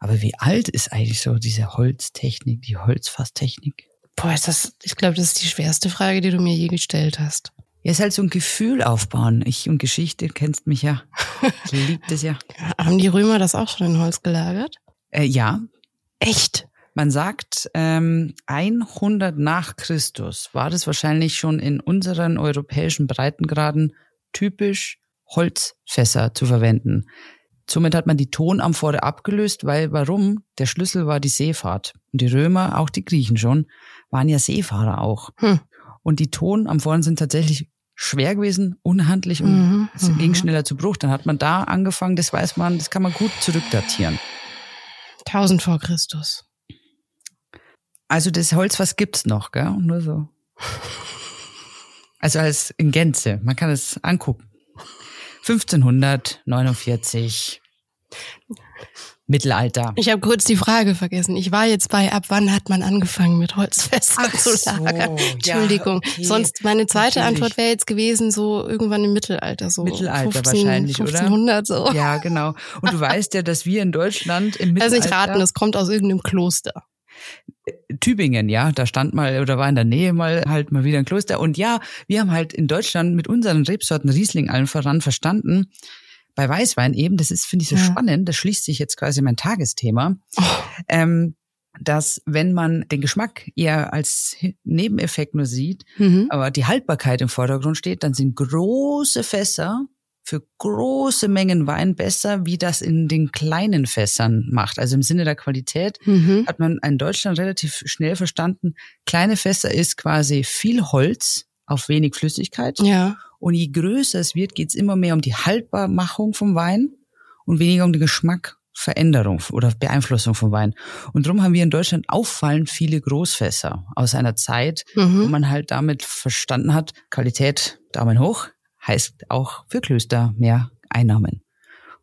Speaker 2: Aber wie alt ist eigentlich so diese Holztechnik, die Holzfasstechnik?
Speaker 1: Boah, ist das, ich glaube, das ist die schwerste Frage, die du mir je gestellt hast.
Speaker 2: Ja, ist halt so ein Gefühl aufbauen. Ich und Geschichte kennst mich ja. Ich liebe das ja.
Speaker 1: Haben die Römer das auch schon in Holz gelagert?
Speaker 2: Äh, ja,
Speaker 1: Echt?
Speaker 2: Man sagt, ähm, 100 nach Christus war das wahrscheinlich schon in unseren europäischen Breitengraden typisch, Holzfässer zu verwenden. Somit hat man die Tonamphore abgelöst, weil warum? Der Schlüssel war die Seefahrt. Und die Römer, auch die Griechen schon, waren ja Seefahrer auch.
Speaker 1: Hm.
Speaker 2: Und die Tonamphoren sind tatsächlich schwer gewesen, unhandlich und
Speaker 1: Mhm,
Speaker 2: es
Speaker 1: mhm.
Speaker 2: ging schneller zu Bruch. Dann hat man da angefangen, das weiß man, das kann man gut zurückdatieren.
Speaker 1: 1000 vor Christus.
Speaker 2: Also das Holz, was gibt's noch, gell? Nur so. Also als in Gänze. Man kann es angucken. 1549. Mittelalter.
Speaker 1: Ich habe kurz die Frage vergessen. Ich war jetzt bei, ab wann hat man angefangen mit Holzfässern
Speaker 2: Ach
Speaker 1: zu
Speaker 2: so,
Speaker 1: lagern?
Speaker 2: ja,
Speaker 1: Entschuldigung.
Speaker 2: okay.
Speaker 1: Sonst meine zweite
Speaker 2: Natürlich.
Speaker 1: Antwort wäre jetzt gewesen, so irgendwann im Mittelalter, so
Speaker 2: Mittelalter wahrscheinlich, oder?
Speaker 1: 1500 so.
Speaker 2: Ja, genau. Und du weißt ja, dass wir in Deutschland im
Speaker 1: Also
Speaker 2: Mittelalter...
Speaker 1: nicht raten, es kommt aus irgendeinem Kloster.
Speaker 2: Tübingen, ja, da stand mal oder war in der Nähe mal halt mal wieder ein Kloster. Und ja, wir haben halt in Deutschland mit unseren Rebsorten Riesling allen voran verstanden, bei Weißwein eben, das ist, finde ich, so
Speaker 1: Ja.
Speaker 2: spannend, das schließt sich jetzt quasi mein Tagesthema,
Speaker 1: Oh.
Speaker 2: ähm, dass wenn man den Geschmack eher als Nebeneffekt nur sieht,
Speaker 1: Mhm.
Speaker 2: aber die Haltbarkeit im Vordergrund steht, dann sind große Fässer für große Mengen Wein besser, wie das in den kleinen Fässern macht. Also im Sinne der Qualität
Speaker 1: Mhm.
Speaker 2: hat man in Deutschland relativ schnell verstanden, kleine Fässer ist quasi viel Holz auf wenig Flüssigkeit.
Speaker 1: Ja.
Speaker 2: Und je größer es wird, geht es immer mehr um die Haltbarmachung vom Wein und weniger um die Geschmackveränderung oder Beeinflussung vom Wein. Und darum haben wir in Deutschland auffallend viele Großfässer aus einer Zeit, wo
Speaker 1: Mhm.
Speaker 2: man halt damit verstanden hat, Qualität Daumen hoch heißt auch für Klöster mehr Einnahmen.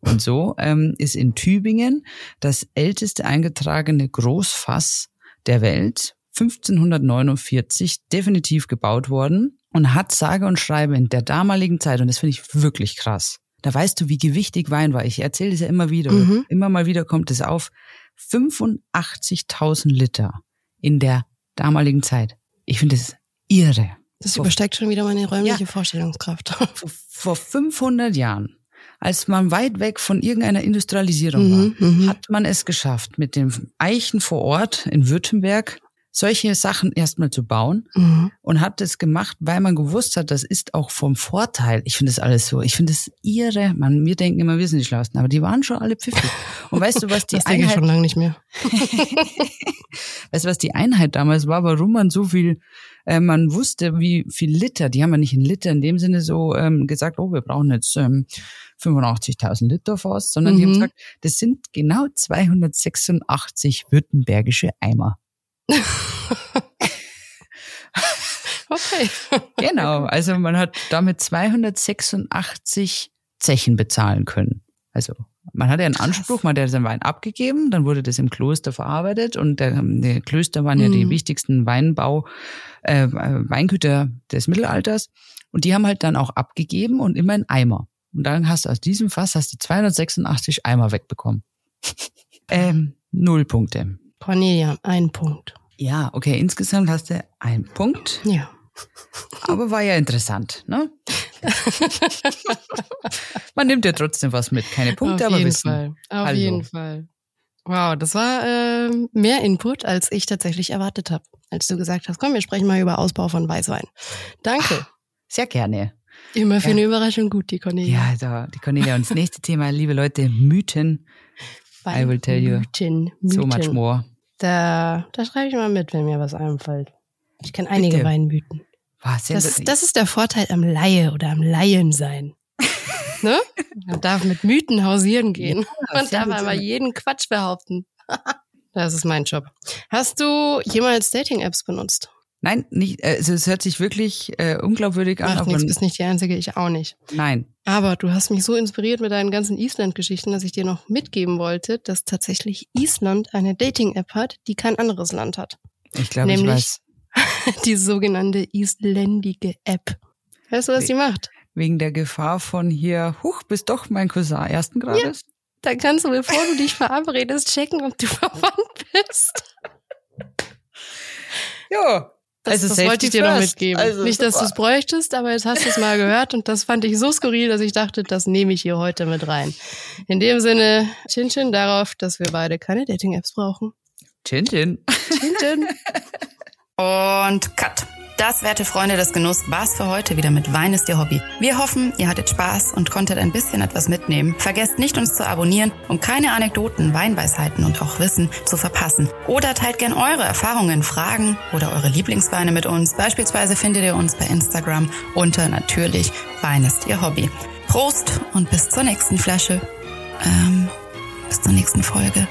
Speaker 2: Und so ähm, ist in Tübingen das älteste eingetragene Großfass der Welt 1549 definitiv gebaut worden und hat sage und schreibe in der damaligen Zeit, und das finde ich wirklich krass, da weißt du, wie gewichtig Wein war. Ich erzähle das ja immer wieder,
Speaker 1: Mhm.
Speaker 2: immer mal wieder kommt es auf. 85.000 Liter in der damaligen Zeit. Ich finde das irre.
Speaker 1: Das
Speaker 2: Vor-
Speaker 1: übersteigt schon wieder meine räumliche Vorstellungskraft.
Speaker 2: Vor, vor 500 Jahren, als man weit weg von irgendeiner Industrialisierung war,
Speaker 1: Mhm, mhm.
Speaker 2: hat man es geschafft, mit dem Eichen vor Ort in Württemberg solche Sachen erstmal zu bauen
Speaker 1: Mhm.
Speaker 2: und hat es gemacht, weil man gewusst hat, das ist auch vom Vorteil. Ich finde das alles so. Ich finde das irre. Man, wir denken immer, wir sind die Schlausten, aber die waren schon alle pfiffig. Und weißt du, was die
Speaker 1: Das denke ich
Speaker 2: Einheit,
Speaker 1: schon lange nicht mehr.
Speaker 2: weißt du, was die Einheit damals war, warum man so viel, äh, man wusste, wie viel Liter, die haben ja nicht in Liter in dem Sinne so ähm, gesagt, oh, wir brauchen jetzt ähm, 85.000 Liter Fass, sondern die haben
Speaker 1: Mhm.
Speaker 2: gesagt, das sind genau 286 württembergische Eimer.
Speaker 1: Okay.
Speaker 2: Genau, also man hat damit 286 Zechen bezahlen können. Also man hatte einen Anspruch, man hat seinen Wein abgegeben, dann wurde das im Kloster verarbeitet und der, die Klöster waren ja die
Speaker 1: Mhm.
Speaker 2: wichtigsten Weinbau, äh, Weingüter des Mittelalters und die haben halt dann auch abgegeben und immer einen Eimer. Und dann hast du aus diesem Fass hast du 286 Eimer wegbekommen. ähm, null Punkte.
Speaker 1: Cornelia, ein Punkt.
Speaker 2: Ja, okay, insgesamt hast du einen Punkt.
Speaker 1: Ja.
Speaker 2: Aber war ja interessant, ne? Man nimmt ja trotzdem was mit. Keine Punkte,
Speaker 1: Auf
Speaker 2: aber
Speaker 1: jeden
Speaker 2: Wissen.
Speaker 1: Fall. Auf
Speaker 2: Hallo.
Speaker 1: jeden Fall. Wow, das war ähm, mehr Input, als ich tatsächlich erwartet habe. Als du gesagt hast, komm, wir sprechen mal über Ausbau von Weißwein. Danke.
Speaker 2: Sehr gerne.
Speaker 1: Immer für
Speaker 2: ja.
Speaker 1: eine Überraschung gut, die Cornelia.
Speaker 2: Ja, da, die Cornelia. Und das nächste Thema, liebe Leute, Mythen. I will tell you
Speaker 1: Mythen, Mythen.
Speaker 2: So much more.
Speaker 1: Da, da schreibe ich mal mit, wenn mir was einfällt. Ich kenne einige
Speaker 2: Bitte.
Speaker 1: Weinmythen.
Speaker 2: Sehr
Speaker 1: Das, das ist der Vorteil am Laie oder am Laien sein. ne? Man darf mit Mythen hausieren gehen. Man
Speaker 2: sehr
Speaker 1: darf einmal jeden Quatsch behaupten. das ist mein Job. Hast du jemals Dating-Apps benutzt?
Speaker 2: Nein, nicht, äh, also es hört sich wirklich äh, unglaubwürdig an,
Speaker 1: Macht nichts, bist nicht die Einzige, ich auch nicht.
Speaker 2: nein.
Speaker 1: Aber du hast mich so inspiriert mit deinen ganzen Island-Geschichten, dass ich dir noch mitgeben wollte, dass tatsächlich Island eine Dating-App hat, die kein anderes Land hat.
Speaker 2: Ich glaube, ich
Speaker 1: Nämlich-
Speaker 2: weiß.
Speaker 1: Die sogenannte isländige App. Weißt du, was die macht?
Speaker 2: Wegen der Gefahr von hier, huch, bist doch mein Cousin ersten Grades.
Speaker 1: Da kannst du, bevor du dich verabredest, checken, ob du verwandt bist.
Speaker 2: Ja.
Speaker 1: Das,
Speaker 2: Also
Speaker 1: das wollte ich dir noch
Speaker 2: first.
Speaker 1: mitgeben.
Speaker 2: Also
Speaker 1: Nicht, dass du es bräuchtest, aber jetzt hast du es mal gehört und das fand ich so skurril, dass ich dachte, das nehme ich hier heute mit rein. In dem Sinne, Chin Chin darauf, dass wir beide keine Dating-Apps brauchen.
Speaker 2: Chin Chin.
Speaker 1: Chin Chin.
Speaker 3: Und Cut. Das, werte Freunde des Genuss, war's für heute wieder mit Wein ist Ihr Hobby. Wir hoffen, ihr hattet Spaß und konntet ein bisschen etwas mitnehmen. Vergesst nicht, uns zu abonnieren, um keine Anekdoten, Weinweisheiten und auch Wissen zu verpassen. Oder teilt gern eure Erfahrungen, Fragen oder eure Lieblingsweine mit uns. Beispielsweise findet ihr uns bei Instagram unter natürlich Wein ist Ihr Hobby. Prost und bis zur nächsten Flasche. Ähm, bis zur nächsten Folge.